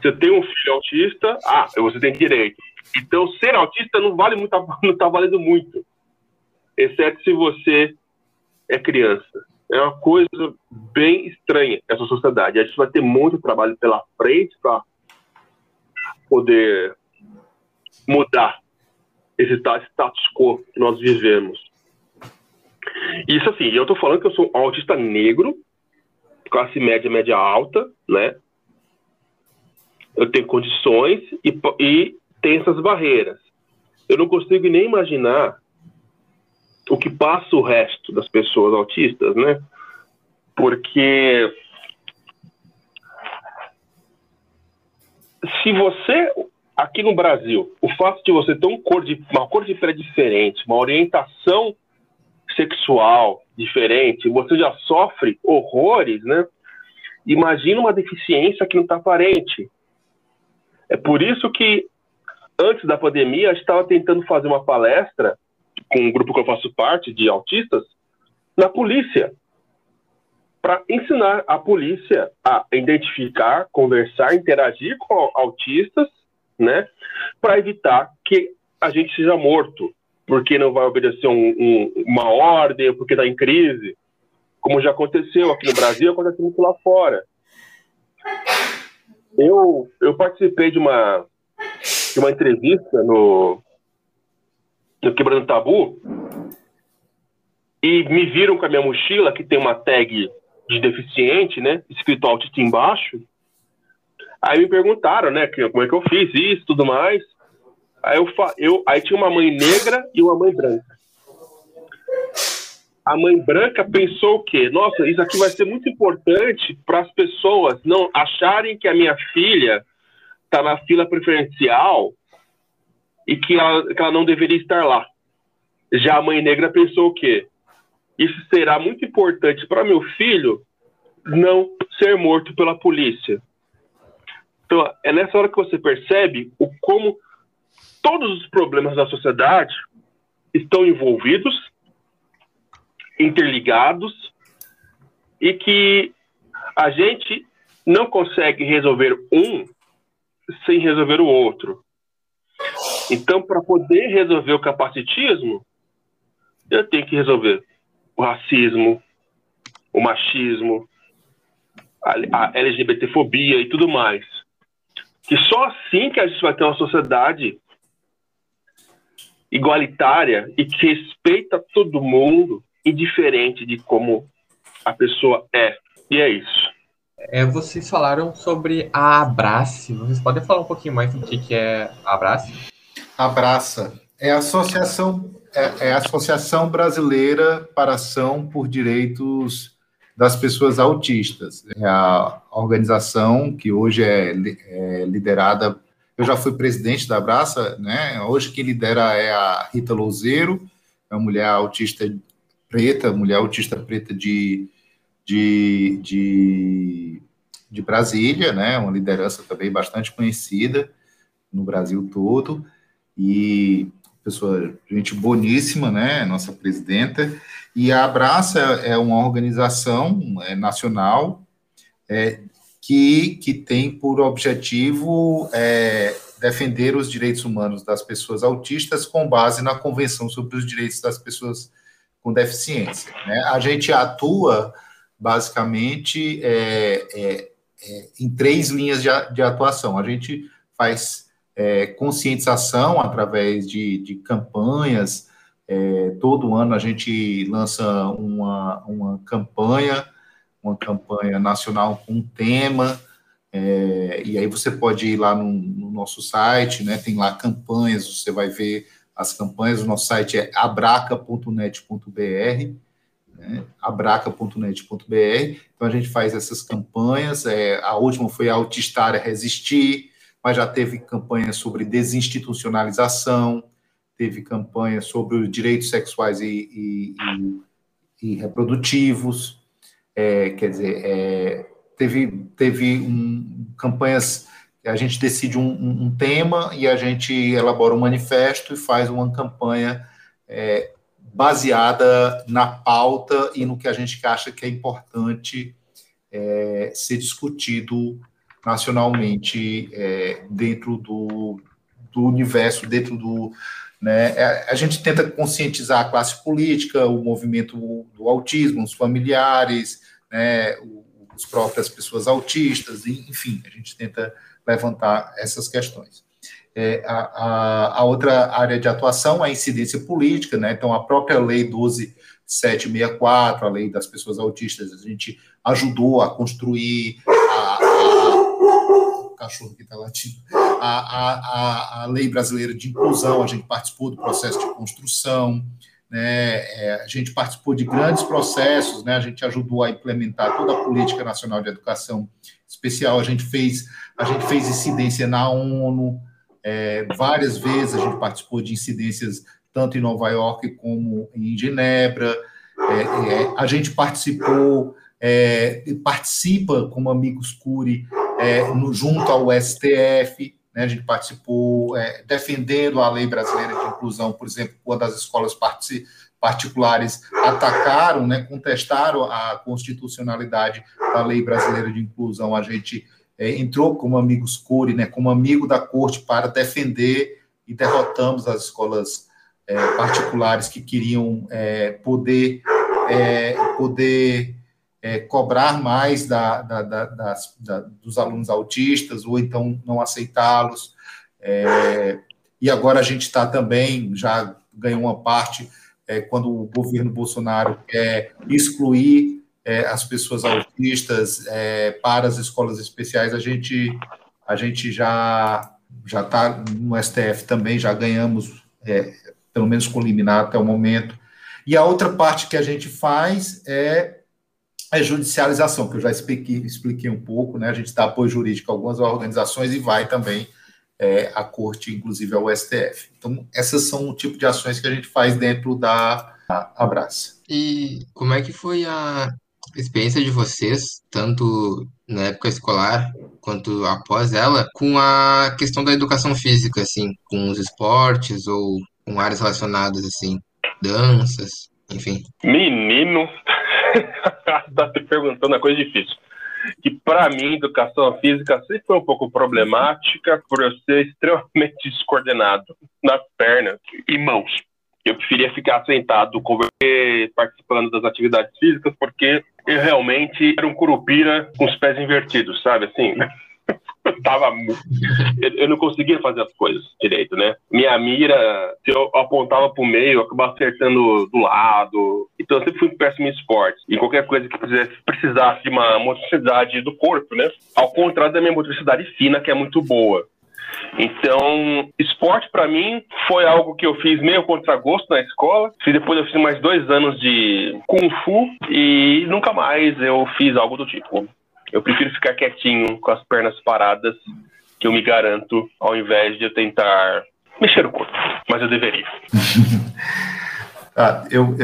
Se eu tenho um filho autista, ah, você tem direito. Então, ser autista não vale muito, não está valendo muito, exceto se você é criança. É uma coisa bem estranha essa sociedade. A gente vai ter muito trabalho pela frente para poder mudar esse status quo que nós vivemos. Isso assim, eu estou falando que eu sou um autista negro, classe média, média alta, né? Eu tenho condições e, e tem essas barreiras. Eu não consigo nem imaginar o que passa o resto das pessoas autistas, né? Porque se você aqui no Brasil, o fato de você ter um cor de, uma cor de pele diferente, uma orientação sexual diferente, você já sofre horrores, né? Imagina uma deficiência que não está aparente. É por isso que, antes da pandemia, a gente estava tentando fazer uma palestra com um grupo que eu faço parte, de autistas, na polícia, para ensinar a polícia a identificar, conversar, interagir com autistas, né, para evitar que a gente seja morto, porque não vai obedecer um, um, uma ordem, porque está em crise, como já aconteceu aqui no Brasil, acontece muito lá fora. Eu, eu participei de uma, de uma entrevista no, Quebrando Tabu e me viram com a minha mochila, que tem uma tag de deficiente, né, escrito autista embaixo. Aí me perguntaram, né, que, como é que eu fiz isso, tudo mais. Aí eu, eu aí tinha uma mãe negra e uma mãe branca. A mãe branca pensou o quê? Nossa, isso aqui vai ser muito importante para as pessoas não acharem que a minha filha está na fila preferencial e que ela, que ela não deveria estar lá. Já a mãe negra pensou o quê? Isso será muito importante para meu filho não ser morto pela polícia. Então, é nessa hora que você percebe o como todos os problemas da sociedade estão envolvidos, interligados, e que a gente não consegue resolver um sem resolver o outro. Então, para poder resolver o capacitismo, eu tenho que resolver o racismo, o machismo, a, a LGBTfobia e tudo mais. Que só assim que a gente vai ter uma sociedade igualitária e que respeita todo mundo, indiferente de como a pessoa é. E é isso. É, vocês falaram sobre a Abrace. Vocês podem falar um pouquinho mais do que, é a Abrace? Abraça é a associação é, é a Associação Brasileira para Ação por Direitos das Pessoas Autistas. É a organização que hoje é, é liderada. Eu já fui presidente da Abraça, né? Hoje quem lidera é a Rita Louzeiro, é uma mulher autista preta, mulher autista preta de, de, de, de Brasília, né? Uma liderança também bastante conhecida no Brasil todo. E pessoa, gente boníssima, né, nossa presidenta, e a Abraça é uma organização é, nacional é, que, que tem por objetivo é, defender os direitos humanos das pessoas autistas com base na Convenção sobre os Direitos das Pessoas com Deficiência. Né? A gente atua, basicamente, é, é, é em três linhas de, de, atuação. A gente faz é, conscientização através de, de campanhas, é, todo ano a gente lança uma, uma campanha, uma campanha nacional com um tema, é, e aí você pode ir lá no, no, nosso site, né, tem lá campanhas, você vai ver as campanhas, o nosso site é abraca.net.br, né, abraca.net.br, então a gente faz essas campanhas, é, a última foi a Autistária Resistir, mas já teve campanha sobre desinstitucionalização, teve campanha sobre os direitos sexuais e, e, e, reprodutivos, é, quer dizer, é, teve, teve um, campanhas, a gente decide um, um, um, tema e a gente elabora um manifesto e faz uma campanha é, baseada na pauta e no que a gente acha que é importante é, ser discutido nacionalmente é, dentro do, do universo, dentro do, né? É, a gente tenta conscientizar a classe política, o movimento do autismo, os familiares, né, as próprias pessoas autistas, enfim, a gente tenta levantar essas questões. É, a, a, a, outra área de atuação é a incidência política, né? então a própria lei 12764, a lei das pessoas autistas, a gente ajudou a construir cachorro que está latindo. A, a, a lei brasileira de inclusão, a gente participou do processo de construção, né, é, a gente participou de grandes processos, né, a gente ajudou a implementar toda a política nacional de educação especial, a gente fez, a gente fez incidência na ONU, é, várias vezes a gente participou de incidências tanto em Nova York como em Genebra, é, é a gente participou, é, participa como Amigos Curi é, no, junto ao STF, né, a gente participou é, defendendo a lei brasileira de inclusão, por exemplo, quando as escolas particulares atacaram, né, contestaram a constitucionalidade da lei brasileira de inclusão, a gente é, entrou como amigos Cury, né, como amigo da corte para defender e derrotamos as escolas é, particulares que queriam é, poder é, poder é, cobrar mais da, da, da, das, dos alunos autistas, ou então não aceitá-los. É, e agora a gente está também, já ganhou uma parte, é, quando o governo Bolsonaro quer excluir é, as pessoas autistas é, para as escolas especiais, a gente, a gente já já está no STF também, já ganhamos, é, pelo menos com liminar até o momento. E a outra parte que a gente faz é a judicialização, que eu já expliquei, expliquei um pouco, né? A gente dá apoio jurídico a algumas organizações e vai também é, à corte, inclusive ao STF. Então, essas são o tipo de ações que a gente faz dentro da Abraça. E como é que foi a experiência de vocês, tanto na época escolar quanto após ela, com a questão da educação física, assim, com os esportes ou com áreas relacionadas, assim, danças, enfim? Menino, tá te perguntando uma coisa difícil. Que para mim, educação física sempre foi um pouco problemática por eu ser extremamente descoordenado nas pernas e mãos. Eu preferia ficar sentado, participando das atividades físicas, porque eu realmente era um curupira com os pés invertidos, sabe assim? tava eu não conseguia fazer as coisas direito, né? Minha mira, se eu apontava pro meio, eu acabava acertando do lado. Então eu sempre fui péssimo em esporte. E qualquer coisa que precisasse de uma motricidade do corpo, né? Ao contrário da minha motricidade fina, que é muito boa. Então, esporte para mim foi algo que eu fiz meio contra gosto na escola. E depois eu fiz mais dois anos de Kung Fu e nunca mais eu fiz algo do tipo. Eu prefiro ficar quietinho com as pernas paradas, que eu me garanto, ao invés de eu tentar mexer o corpo. Mas eu deveria. ah, eu,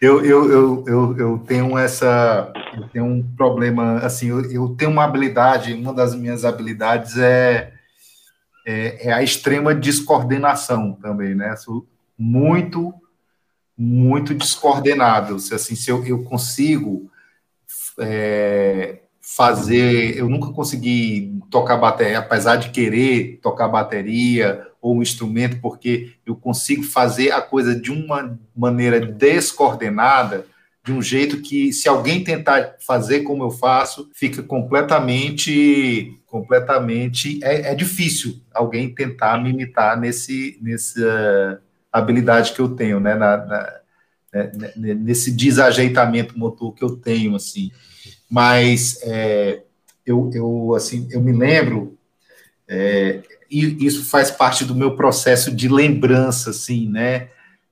eu, eu, eu, eu, tenho essa. Eu tenho um problema, assim, eu, eu tenho uma habilidade, uma das minhas habilidades é é, é a extrema descoordenação também, né? Sou muito, muito descoordenado. Se, assim, se eu, eu consigo é, fazer, eu nunca consegui tocar bateria, apesar de querer tocar bateria ou um instrumento, porque eu consigo fazer a coisa de uma maneira descoordenada, de um jeito que, se alguém tentar fazer como eu faço, fica completamente, completamente, é, é difícil alguém tentar me imitar nesse, nessa habilidade que eu tenho, né, na, na, né, né, nesse desajeitamento motor que eu tenho, assim. Mas é, eu, eu, assim, eu me lembro, é, e isso faz parte do meu processo de lembrança, assim, né,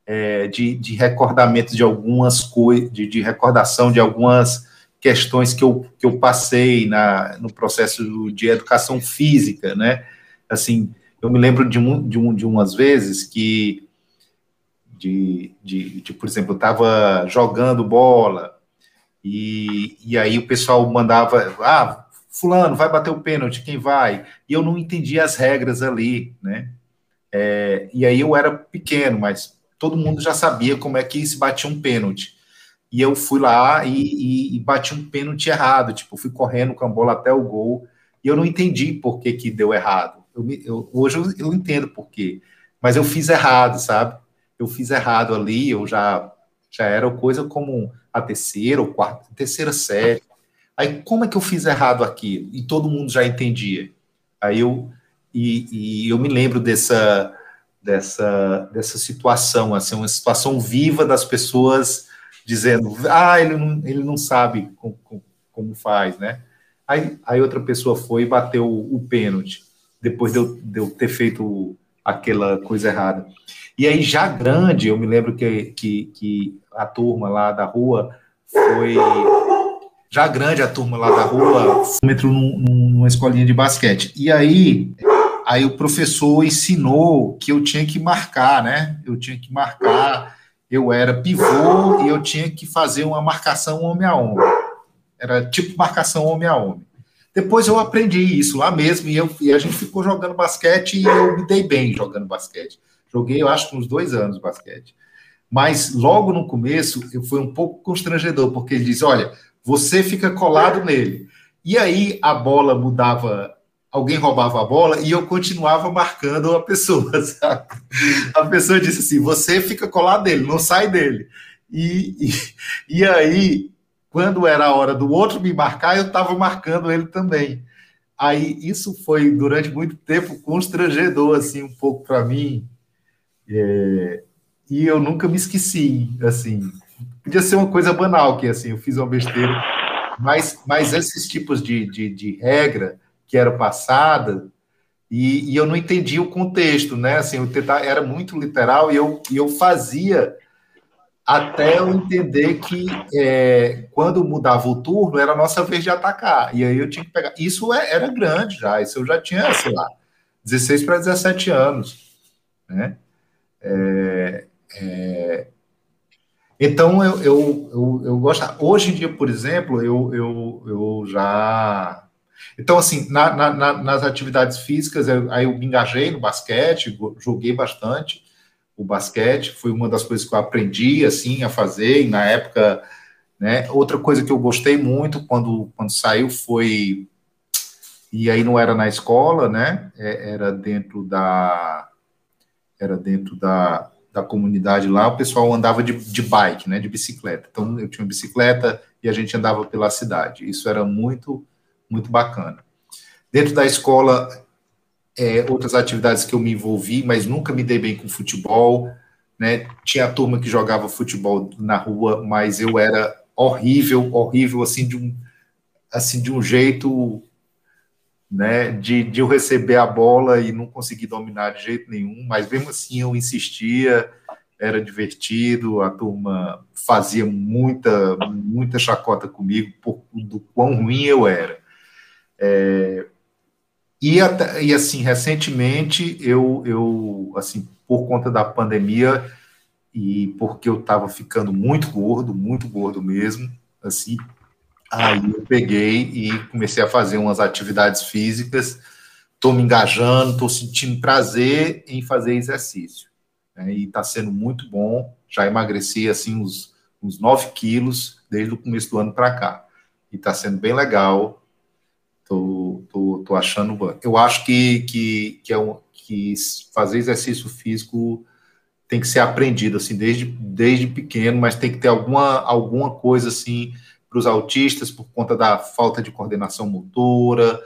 é, de, de recordamento de algumas coisas, de, de, recordação de algumas questões que eu, que eu passei na, no processo de educação física, né? Assim, eu me lembro de, um, de, um, de umas vezes que, de, de, de por exemplo, eu estava jogando bola e, e aí o pessoal mandava, ah, fulano, vai bater o pênalti, quem vai? E eu não entendia as regras ali, né? É, e aí eu era pequeno, mas todo mundo já sabia como é que se batia um pênalti. E eu fui lá e, e, e bati um pênalti errado, tipo, fui correndo com a bola até o gol, e eu não entendi por que, que deu errado. Eu, eu, hoje eu, eu entendo por quê, mas eu fiz errado, sabe? Eu fiz errado ali, eu já, já era coisa como a terceira ou quarta, terceira série. Aí, como é que eu fiz errado aqui? E todo mundo já entendia. Aí eu, e, e eu me lembro dessa, dessa, dessa situação, assim, uma situação viva das pessoas dizendo, ah, ele não, ele não sabe como, como faz, né? Aí, aí outra pessoa foi e bateu o, o pênalti, depois de eu, de eu, ter feito aquela coisa errada. E aí, já grande, eu me lembro que, que, que a turma lá da rua foi. Já grande a turma lá da rua entrou num, numa escolinha de basquete. E aí Aí o professor ensinou que eu tinha que marcar, né? Eu tinha que marcar, eu era pivô e eu tinha que fazer uma marcação homem a homem. Era tipo marcação homem a homem. Depois eu aprendi isso lá mesmo e, eu, e a gente ficou jogando basquete e eu me dei bem jogando basquete. Joguei, eu acho, uns dois anos basquete. Mas logo no começo eu fui um pouco constrangedor, porque ele diz: olha, você fica colado nele. E aí a bola mudava alguém roubava a bola e eu continuava marcando a pessoa, sabe? A pessoa disse assim: você fica colado dele, não sai dele. E, e, e aí, quando era a hora do outro me marcar, eu estava marcando ele também. Aí isso foi durante muito tempo constrangedor, assim, um pouco para mim. É, e eu nunca me esqueci, assim. Podia ser uma coisa banal, que assim, eu fiz uma besteira. Mas, mas esses tipos de, de, de regra, que era passada, e, e, eu não entendi o contexto, né? Assim, eu tentar, era muito literal e eu, e eu fazia até eu entender que é, quando mudava o turno era a nossa vez de atacar. E aí eu tinha que pegar. Isso é, era grande já, isso eu já tinha, sei lá, 16 para 17 anos. Né? É, é... Então eu, eu, eu, eu gosto. Hoje em dia, por exemplo, eu, eu, eu já então, assim, na, na, nas atividades físicas, eu, aí eu me engajei no basquete, joguei bastante o basquete, foi uma das coisas que eu aprendi, assim, a fazer, e na época, né, outra coisa que eu gostei muito quando, quando saiu foi, e aí não era na escola, né, é, era dentro da, era dentro da, da comunidade lá, o pessoal andava de, de bike, né, de bicicleta, então eu tinha uma bicicleta e a gente andava pela cidade, isso era muito muito bacana. Dentro da escola, é, outras atividades que eu me envolvi, mas nunca me dei bem com futebol, né? Tinha a turma que jogava futebol na rua, mas eu era horrível, horrível, assim, de um, assim, de um jeito, né, de, de eu receber a bola e não conseguir dominar de jeito nenhum, mas mesmo assim eu insistia, era divertido, a turma fazia muita, muita chacota comigo por do quão ruim eu era. É, e, e, assim, recentemente, eu, eu, assim, por conta da pandemia e porque eu estava ficando muito gordo, muito gordo mesmo, assim, aí eu peguei e comecei a fazer umas atividades físicas estou me engajando, estou sentindo prazer em fazer exercício. Né? E está sendo muito bom. Já emagreci assim uns, uns 9 quilos desde o começo do ano para cá. E está sendo bem legal. Tô, tô, achando. Eu acho que, que, que, é um, que fazer exercício físico tem que ser aprendido assim desde, desde pequeno, mas tem que ter alguma, alguma coisa assim para os autistas por conta da falta de coordenação motora,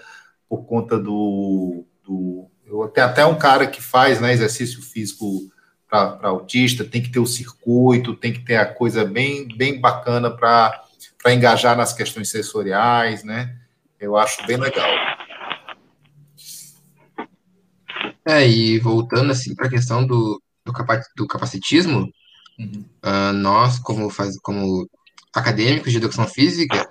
por conta do, do eu até um cara que faz né, exercício físico para autista, tem que ter o circuito, tem que ter a coisa bem, bem bacana para engajar nas questões sensoriais, né? Eu acho bem legal. É, e voltando assim para a questão do, do, do capacitismo, uhum. uh, nós, como, faz, como acadêmicos de educação física,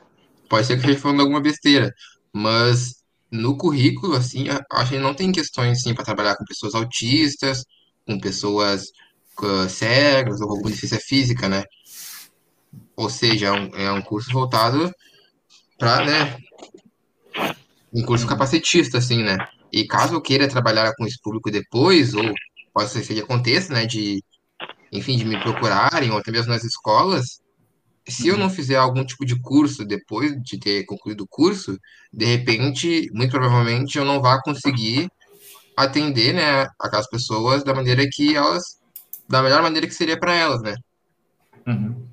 pode ser que esteja falando alguma besteira, mas no currículo, assim, acho que não tem questões assim, para trabalhar com pessoas autistas, com pessoas uh, cegas ou com alguma deficiência física, né? Ou seja, é um, é um curso voltado para, né, um curso capacitista, assim, né? E caso eu queira trabalhar com esse público depois, ou pode ser que aconteça, né, de, enfim, de me procurarem, ou até mesmo nas escolas, se eu não fizer algum tipo de curso depois de ter concluído o curso, de repente, muito provavelmente, eu não vá conseguir atender, né, aquelas pessoas da maneira que elas, da melhor maneira que seria para elas, né? Uhum.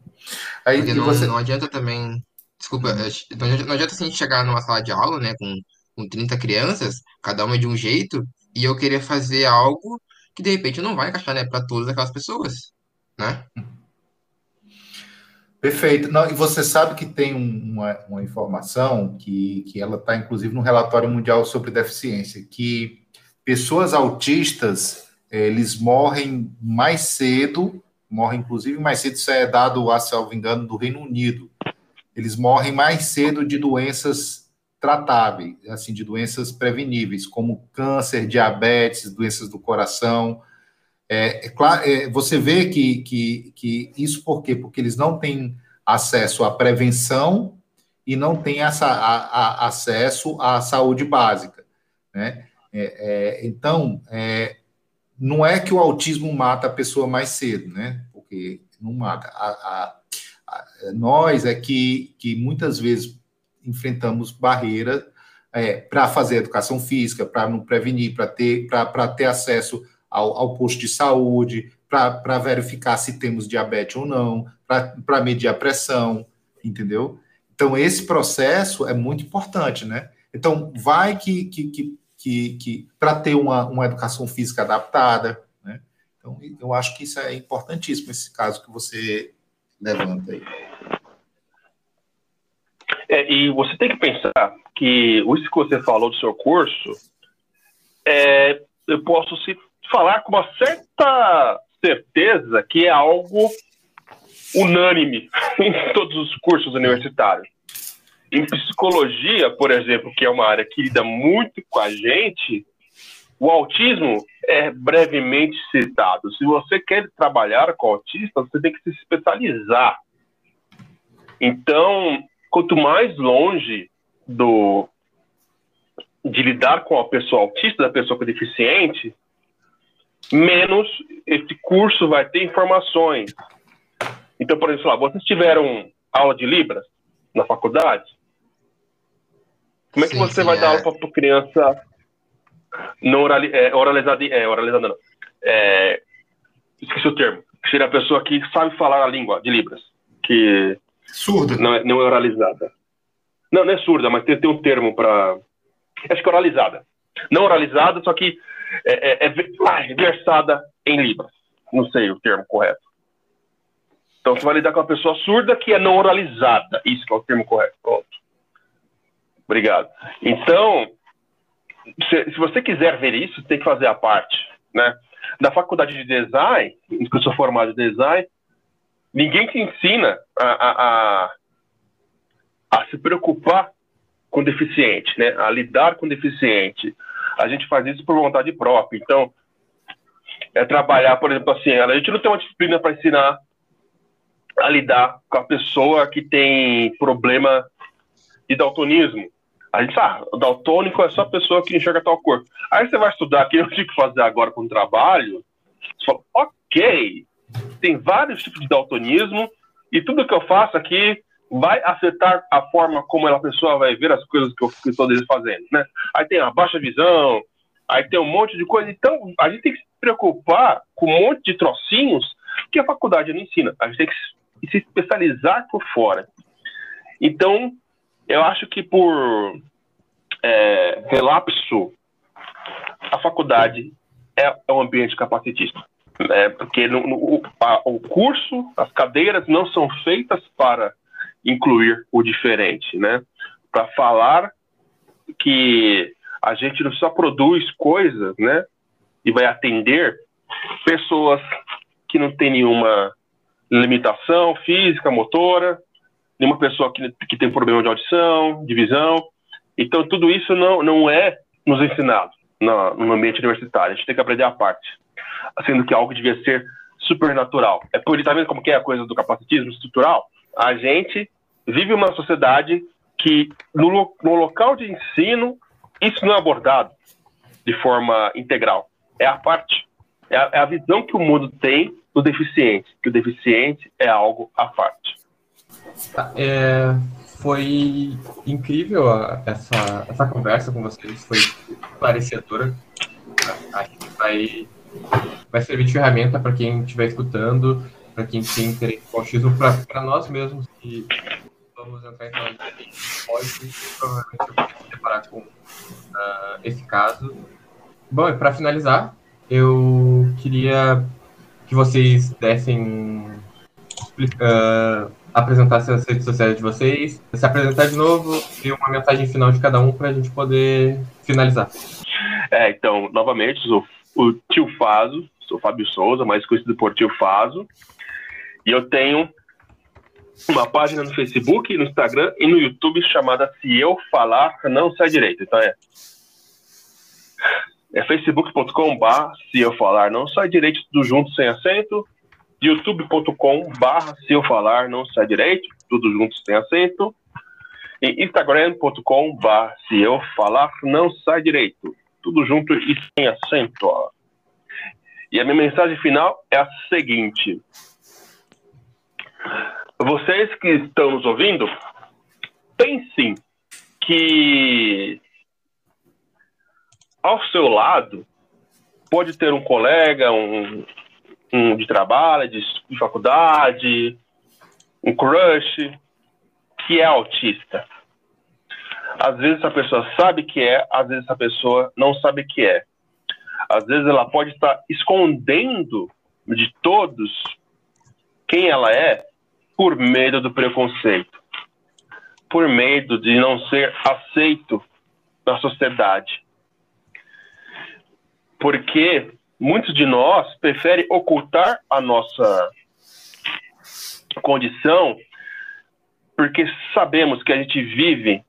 Aí, Porque não, você... não adianta também, desculpa, uhum. não adianta, não adianta assim, a gente chegar numa sala de aula, né, com, com 30 crianças, cada uma de um jeito, e eu querer fazer algo que de repente não vai encaixar, né, para todas aquelas pessoas, né? Perfeito. Não, e você sabe que tem uma, uma informação que, que ela está, inclusive, no relatório mundial sobre deficiência, que pessoas autistas eles morrem mais cedo, morrem inclusive mais cedo, isso é dado, a salvo engano, do Reino Unido. Eles morrem mais cedo de doenças tratáveis, assim, de doenças preveníveis, como câncer, diabetes, doenças do coração. É, é claro, é, você vê que, que, que isso por quê? Porque eles não têm acesso à prevenção e não têm essa, a, a, acesso à saúde básica, né? É, é, então, é, não é que o autismo mata a pessoa mais cedo, né? Porque não mata. A, a, nós é que, que muitas vezes enfrentamos barreiras é, para fazer educação física, para não prevenir, para ter, ter acesso ao, ao posto de saúde, para verificar se temos diabetes ou não, para medir a pressão, entendeu? Então, esse processo é muito importante, né? Então, vai que, que, que que, que para ter uma, uma educação física adaptada. Né? Então, eu acho que isso é importantíssimo, esse caso que você levanta aí. É, e você tem que pensar que isso que você falou do seu curso, é, eu posso se falar com uma certa certeza que é algo unânime em todos os cursos universitários. Em psicologia, por exemplo, que é uma área que lida muito com a gente, o autismo é brevemente citado. Se você quer trabalhar com autista, você tem que se especializar. Então, quanto mais longe do de lidar com a pessoa autista, da pessoa com deficiente, menos esse curso vai ter informações. Então, por exemplo, lá, vocês tiveram aula de Libras na faculdade? Como é que sim, você vai é. dar aula para criança não orali, é, oralizada? É, oralizada não. É, esqueci o termo. Seria a pessoa que sabe falar a língua de Libras. Que surda. Não é, não é oralizada. Não, não é surda, mas tem, tem um termo para. Acho que é oralizada. Não oralizada, só que é, é, é, ah, versada em Libras. Não sei o termo correto. Então você vai lidar com uma pessoa surda que é não oralizada. Isso que é o termo correto. Pronto. Obrigado. Então, se, se, você quiser ver isso, tem que fazer a parte, né? Na faculdade de design, que eu sou formado em design, ninguém te ensina a, a, a, a se preocupar com deficiente, né? A lidar com deficiente. A gente faz isso por vontade própria. Então, é trabalhar, por exemplo, assim, a gente não tem uma disciplina para ensinar a lidar com a pessoa que tem problema de daltonismo. A gente sabe, ah, daltônico é só a pessoa que enxerga tal cor. Aí você vai estudar aqui, eu tenho que fazer agora com o trabalho. Você fala, ok, tem vários tipos de daltonismo e tudo que eu faço aqui vai afetar a forma como a pessoa vai ver as coisas que eu estou fazendo, né? Aí tem a baixa visão, aí tem um monte de coisa. Então, a gente tem que se preocupar com um monte de trocinhos que a faculdade não ensina. A gente tem que se especializar por fora. Então, eu acho que por é, relapso, a faculdade é, é um ambiente capacitista. Né? Porque no, no, a, o curso, as cadeiras não são feitas para incluir o diferente, né? Para falar que a gente não só produz coisas, né? E vai atender pessoas que não têm nenhuma limitação física, motora, nenhuma pessoa que, que tem problema de audição, de visão. Então, tudo isso não, não é nos ensinado no, no ambiente universitário. A gente tem que aprender a parte, sendo que algo devia ser supernatural. É por tá vendo como que é a coisa do capacitismo estrutural? A gente vive uma sociedade que, no, no local de ensino, isso não é abordado de forma integral. É a parte. É a, é a visão que o mundo tem do deficiente, que o deficiente é algo à parte. Tá, é, foi incrível essa, essa conversa com vocês, foi esclarecedora. Acho que vai, vai servir de ferramenta para quem estiver escutando, para quem tem interesse no autismo, para nós mesmos que vamos entrar em sala de pode provavelmente eu vou me deparar com uh, esse caso. Bom, e para finalizar, eu queria que vocês dessem uh, apresentassem as redes sociais de vocês, se apresentar de novo e uma mensagem final de cada um para a gente poder finalizar. É, então, novamente, sou o Tio Faso, sou Fábio Souza, mais conhecido por Tio Faso, e eu tenho uma página no Facebook, no Instagram e no YouTube chamada Se Eu Falar Não Sai Direito. Então é, é facebook.com.br Se Eu Falar Não Sai Direito, tudo junto sem acento. youtube.com.br Se Eu Falar Não Sai Direito, tudo junto sem acento. E instagram.com.br Se Eu Falar Não Sai Direito, tudo junto e sem acento. Ó. E a minha mensagem final é a seguinte vocês que estão nos ouvindo, pensem que ao seu lado pode ter um colega, um, um de trabalho, de, de faculdade, um crush que é autista. Às vezes essa pessoa sabe que é, às vezes essa pessoa não sabe que é. Às vezes ela pode estar escondendo de todos quem ela é por medo do preconceito, por medo de não ser aceito na sociedade. Porque muitos de nós preferem ocultar a nossa condição porque sabemos que a gente vive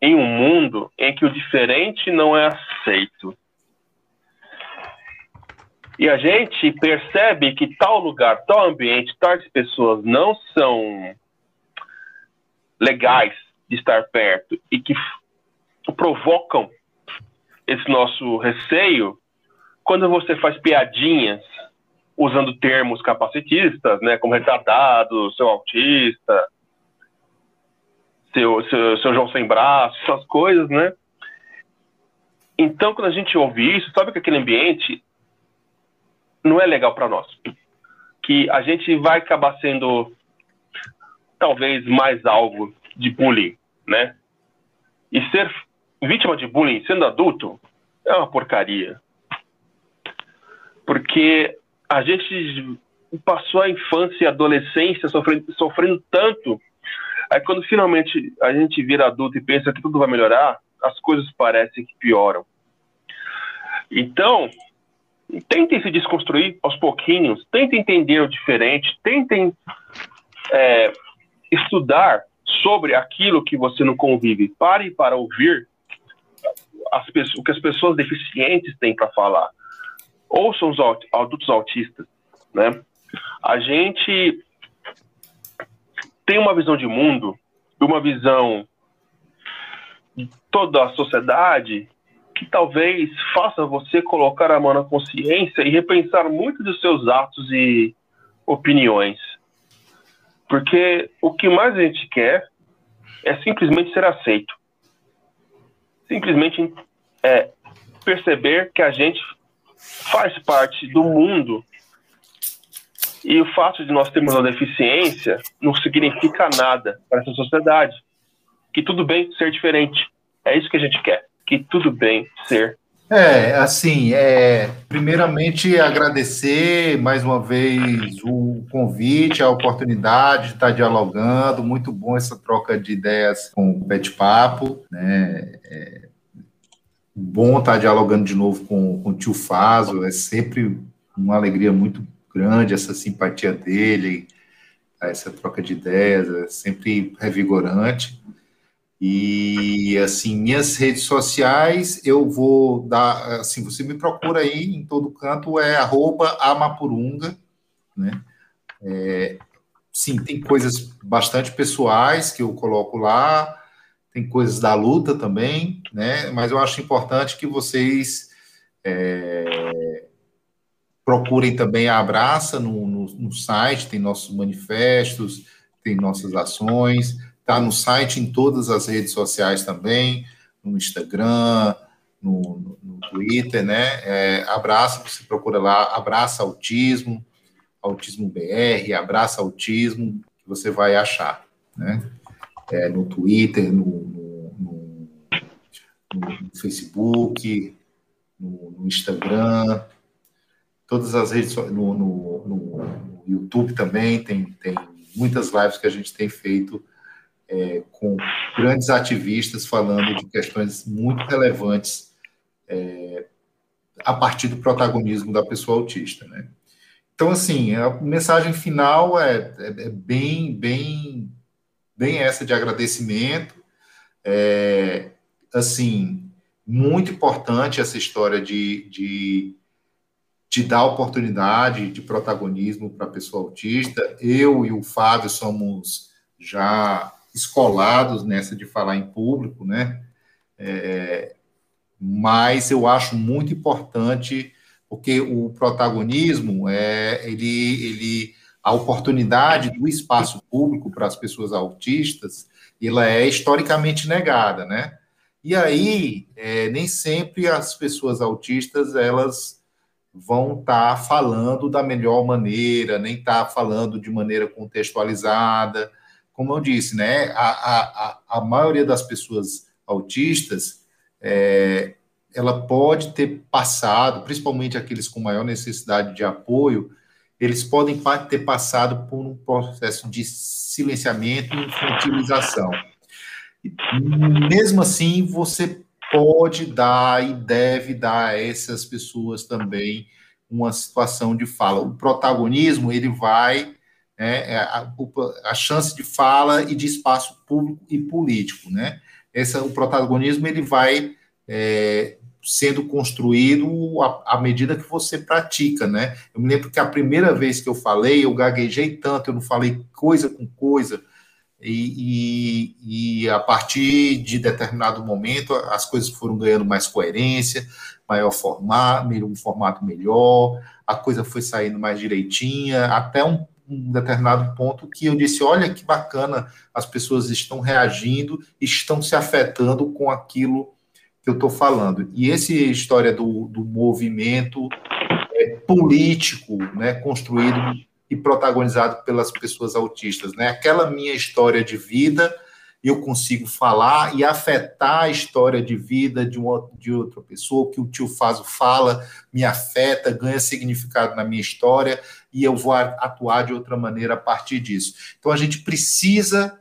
em um mundo em que o diferente não é aceito. E a gente percebe que tal lugar, tal ambiente, tais pessoas não são legais de estar perto e que provocam esse nosso receio quando você faz piadinhas usando termos capacitistas, né, como retardado, seu autista, seu, seu, seu João sem braço, essas coisas, né? Então, quando a gente ouve isso, sabe que aquele ambiente não é legal para nós. Que a gente vai acabar sendo talvez mais alvo de bullying, né? E ser vítima de bullying sendo adulto é uma porcaria. Porque a gente passou a infância e a adolescência sofrendo, sofrendo tanto. Aí quando finalmente a gente vira adulto e pensa que tudo vai melhorar, as coisas parecem que pioram. Então, tentem se desconstruir aos pouquinhos, tentem entender o diferente, tentem é, estudar sobre aquilo que você não convive. Pare para ouvir as o que as pessoas deficientes têm para falar. Ouçam os adultos autistas, né? A gente tem uma visão de mundo, uma visão de toda a sociedade que talvez faça você colocar a mão na consciência e repensar muito dos seus atos e opiniões. Porque o que mais a gente quer é simplesmente ser aceito. Simplesmente é perceber que a gente faz parte do mundo e o fato de nós termos uma deficiência não significa nada para essa sociedade. Que tudo bem ser diferente. É isso que a gente quer. Que tudo bem ser. É, assim, é, primeiramente agradecer mais uma vez o convite, a oportunidade de estar dialogando. Muito bom essa troca de ideias com o Pet Papo, né? É, bom estar dialogando de novo com, com o tio Faso, é sempre uma alegria muito grande essa simpatia dele, essa troca de ideias, é sempre revigorante. E, assim, minhas redes sociais, eu vou dar, assim, você me procura aí em todo canto, é arroba amapurunga, né? É, sim, tem coisas bastante pessoais que eu coloco lá, tem coisas da luta também, né? Mas eu acho importante que vocês é, procurem também a Abraça no, no, no, site, tem nossos manifestos, tem nossas ações, tá no site, em todas as redes sociais também, no Instagram, no, no Twitter, né? É, abraça, você procura lá, Abraça Autismo, Autismo BR, Abraça Autismo, que você vai achar, né? É, no Twitter, no, no, no, no Facebook, no, Instagram, todas as redes, no, YouTube também, tem, tem muitas lives que a gente tem feito é, com grandes ativistas falando de questões muito relevantes é, a partir do protagonismo da pessoa autista, né? Então, assim, a mensagem final é, é, é bem, bem bem essa de agradecimento. É, assim, muito importante essa história de, de, de dar oportunidade de protagonismo para a pessoa autista. Eu e o Fábio somos já escolados nessa de falar em público, né? É, mas eu acho muito importante porque o protagonismo é ele ele a oportunidade do espaço público para as pessoas autistas, ela é historicamente negada, né? E aí, é, nem sempre as pessoas autistas, elas vão estar tá falando da melhor maneira, nem estar tá falando de maneira contextualizada. Como eu disse, né, a, a, a maioria das pessoas autistas, é, ela pode ter passado, principalmente aqueles com maior necessidade de apoio, eles podem ter passado por um processo de silenciamento e infantilização. Mesmo assim, você pode dar e deve dar a essas pessoas também uma situação de fala. O protagonismo, ele vai, né, é, a, a, chance de fala e de espaço público e político, né? Essa, o protagonismo, ele vai é, sendo construído à, medida que você pratica, né? Eu me lembro que a primeira vez que eu falei, eu gaguejei tanto, eu não falei coisa com coisa, e, e, e a partir de determinado momento as coisas foram ganhando mais coerência, maior formato, um formato melhor, a coisa foi saindo mais direitinha, até um, um determinado ponto que eu disse, olha que bacana, as pessoas estão reagindo, estão se afetando com aquilo que eu estou falando. E essa história do, do movimento é, político, né, construído e protagonizado pelas pessoas autistas, né? Aquela minha história de vida, eu consigo falar e afetar a história de vida de, uma, de outra pessoa, que o tio Faso fala me afeta, ganha significado na minha história e eu vou atuar de outra maneira a partir disso. Então a gente precisa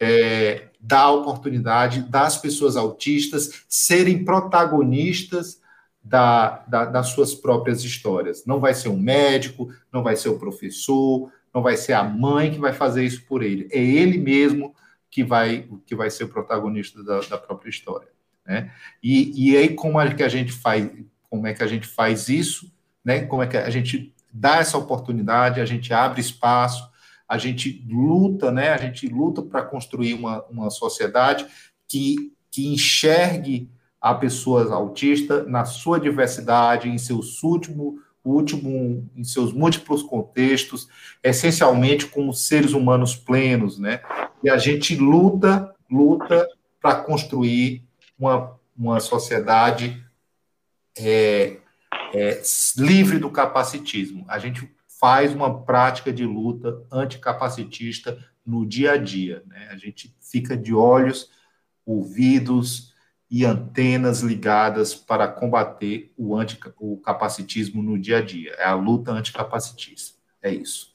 é, dar a oportunidade das pessoas autistas serem protagonistas da, da, das suas próprias histórias. Não vai ser um médico, não vai ser o professor, não vai ser a mãe que vai fazer isso por ele. É ele mesmo que vai, que vai ser o protagonista da, da própria história. Né? E, e aí, como é que a gente faz, como é que a gente faz isso? Né? Como é que a gente dá essa oportunidade, a gente abre espaço, a gente luta, né? A gente luta para construir uma, uma sociedade que que enxergue a pessoa autista na sua diversidade, em seus último, último, em seus múltiplos contextos, essencialmente como seres humanos plenos, né? E a gente luta, luta para construir uma, uma sociedade é, é, livre do capacitismo. A gente faz uma prática de luta anticapacitista no dia a dia. Né? A gente fica de olhos, ouvidos e antenas ligadas para combater o, anti, o capacitismo no dia a dia. É a luta anticapacitista. É isso.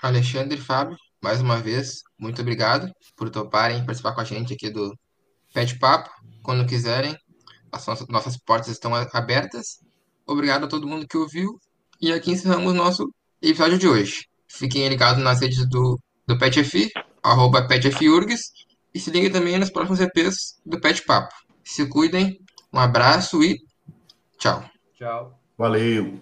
Alexandre e Fábio, mais uma vez, muito obrigado por toparem participar com a gente aqui do Pet Papo. Quando quiserem, as nossas portas estão abertas. Obrigado a todo mundo que ouviu. E aqui encerramos nosso episódio de hoje. Fiquem ligados nas redes do, do PetF, arroba PetFURGS, e se liguem também nos próximos EPs do Pet Papo. Se cuidem, um abraço e tchau. Tchau. Valeu.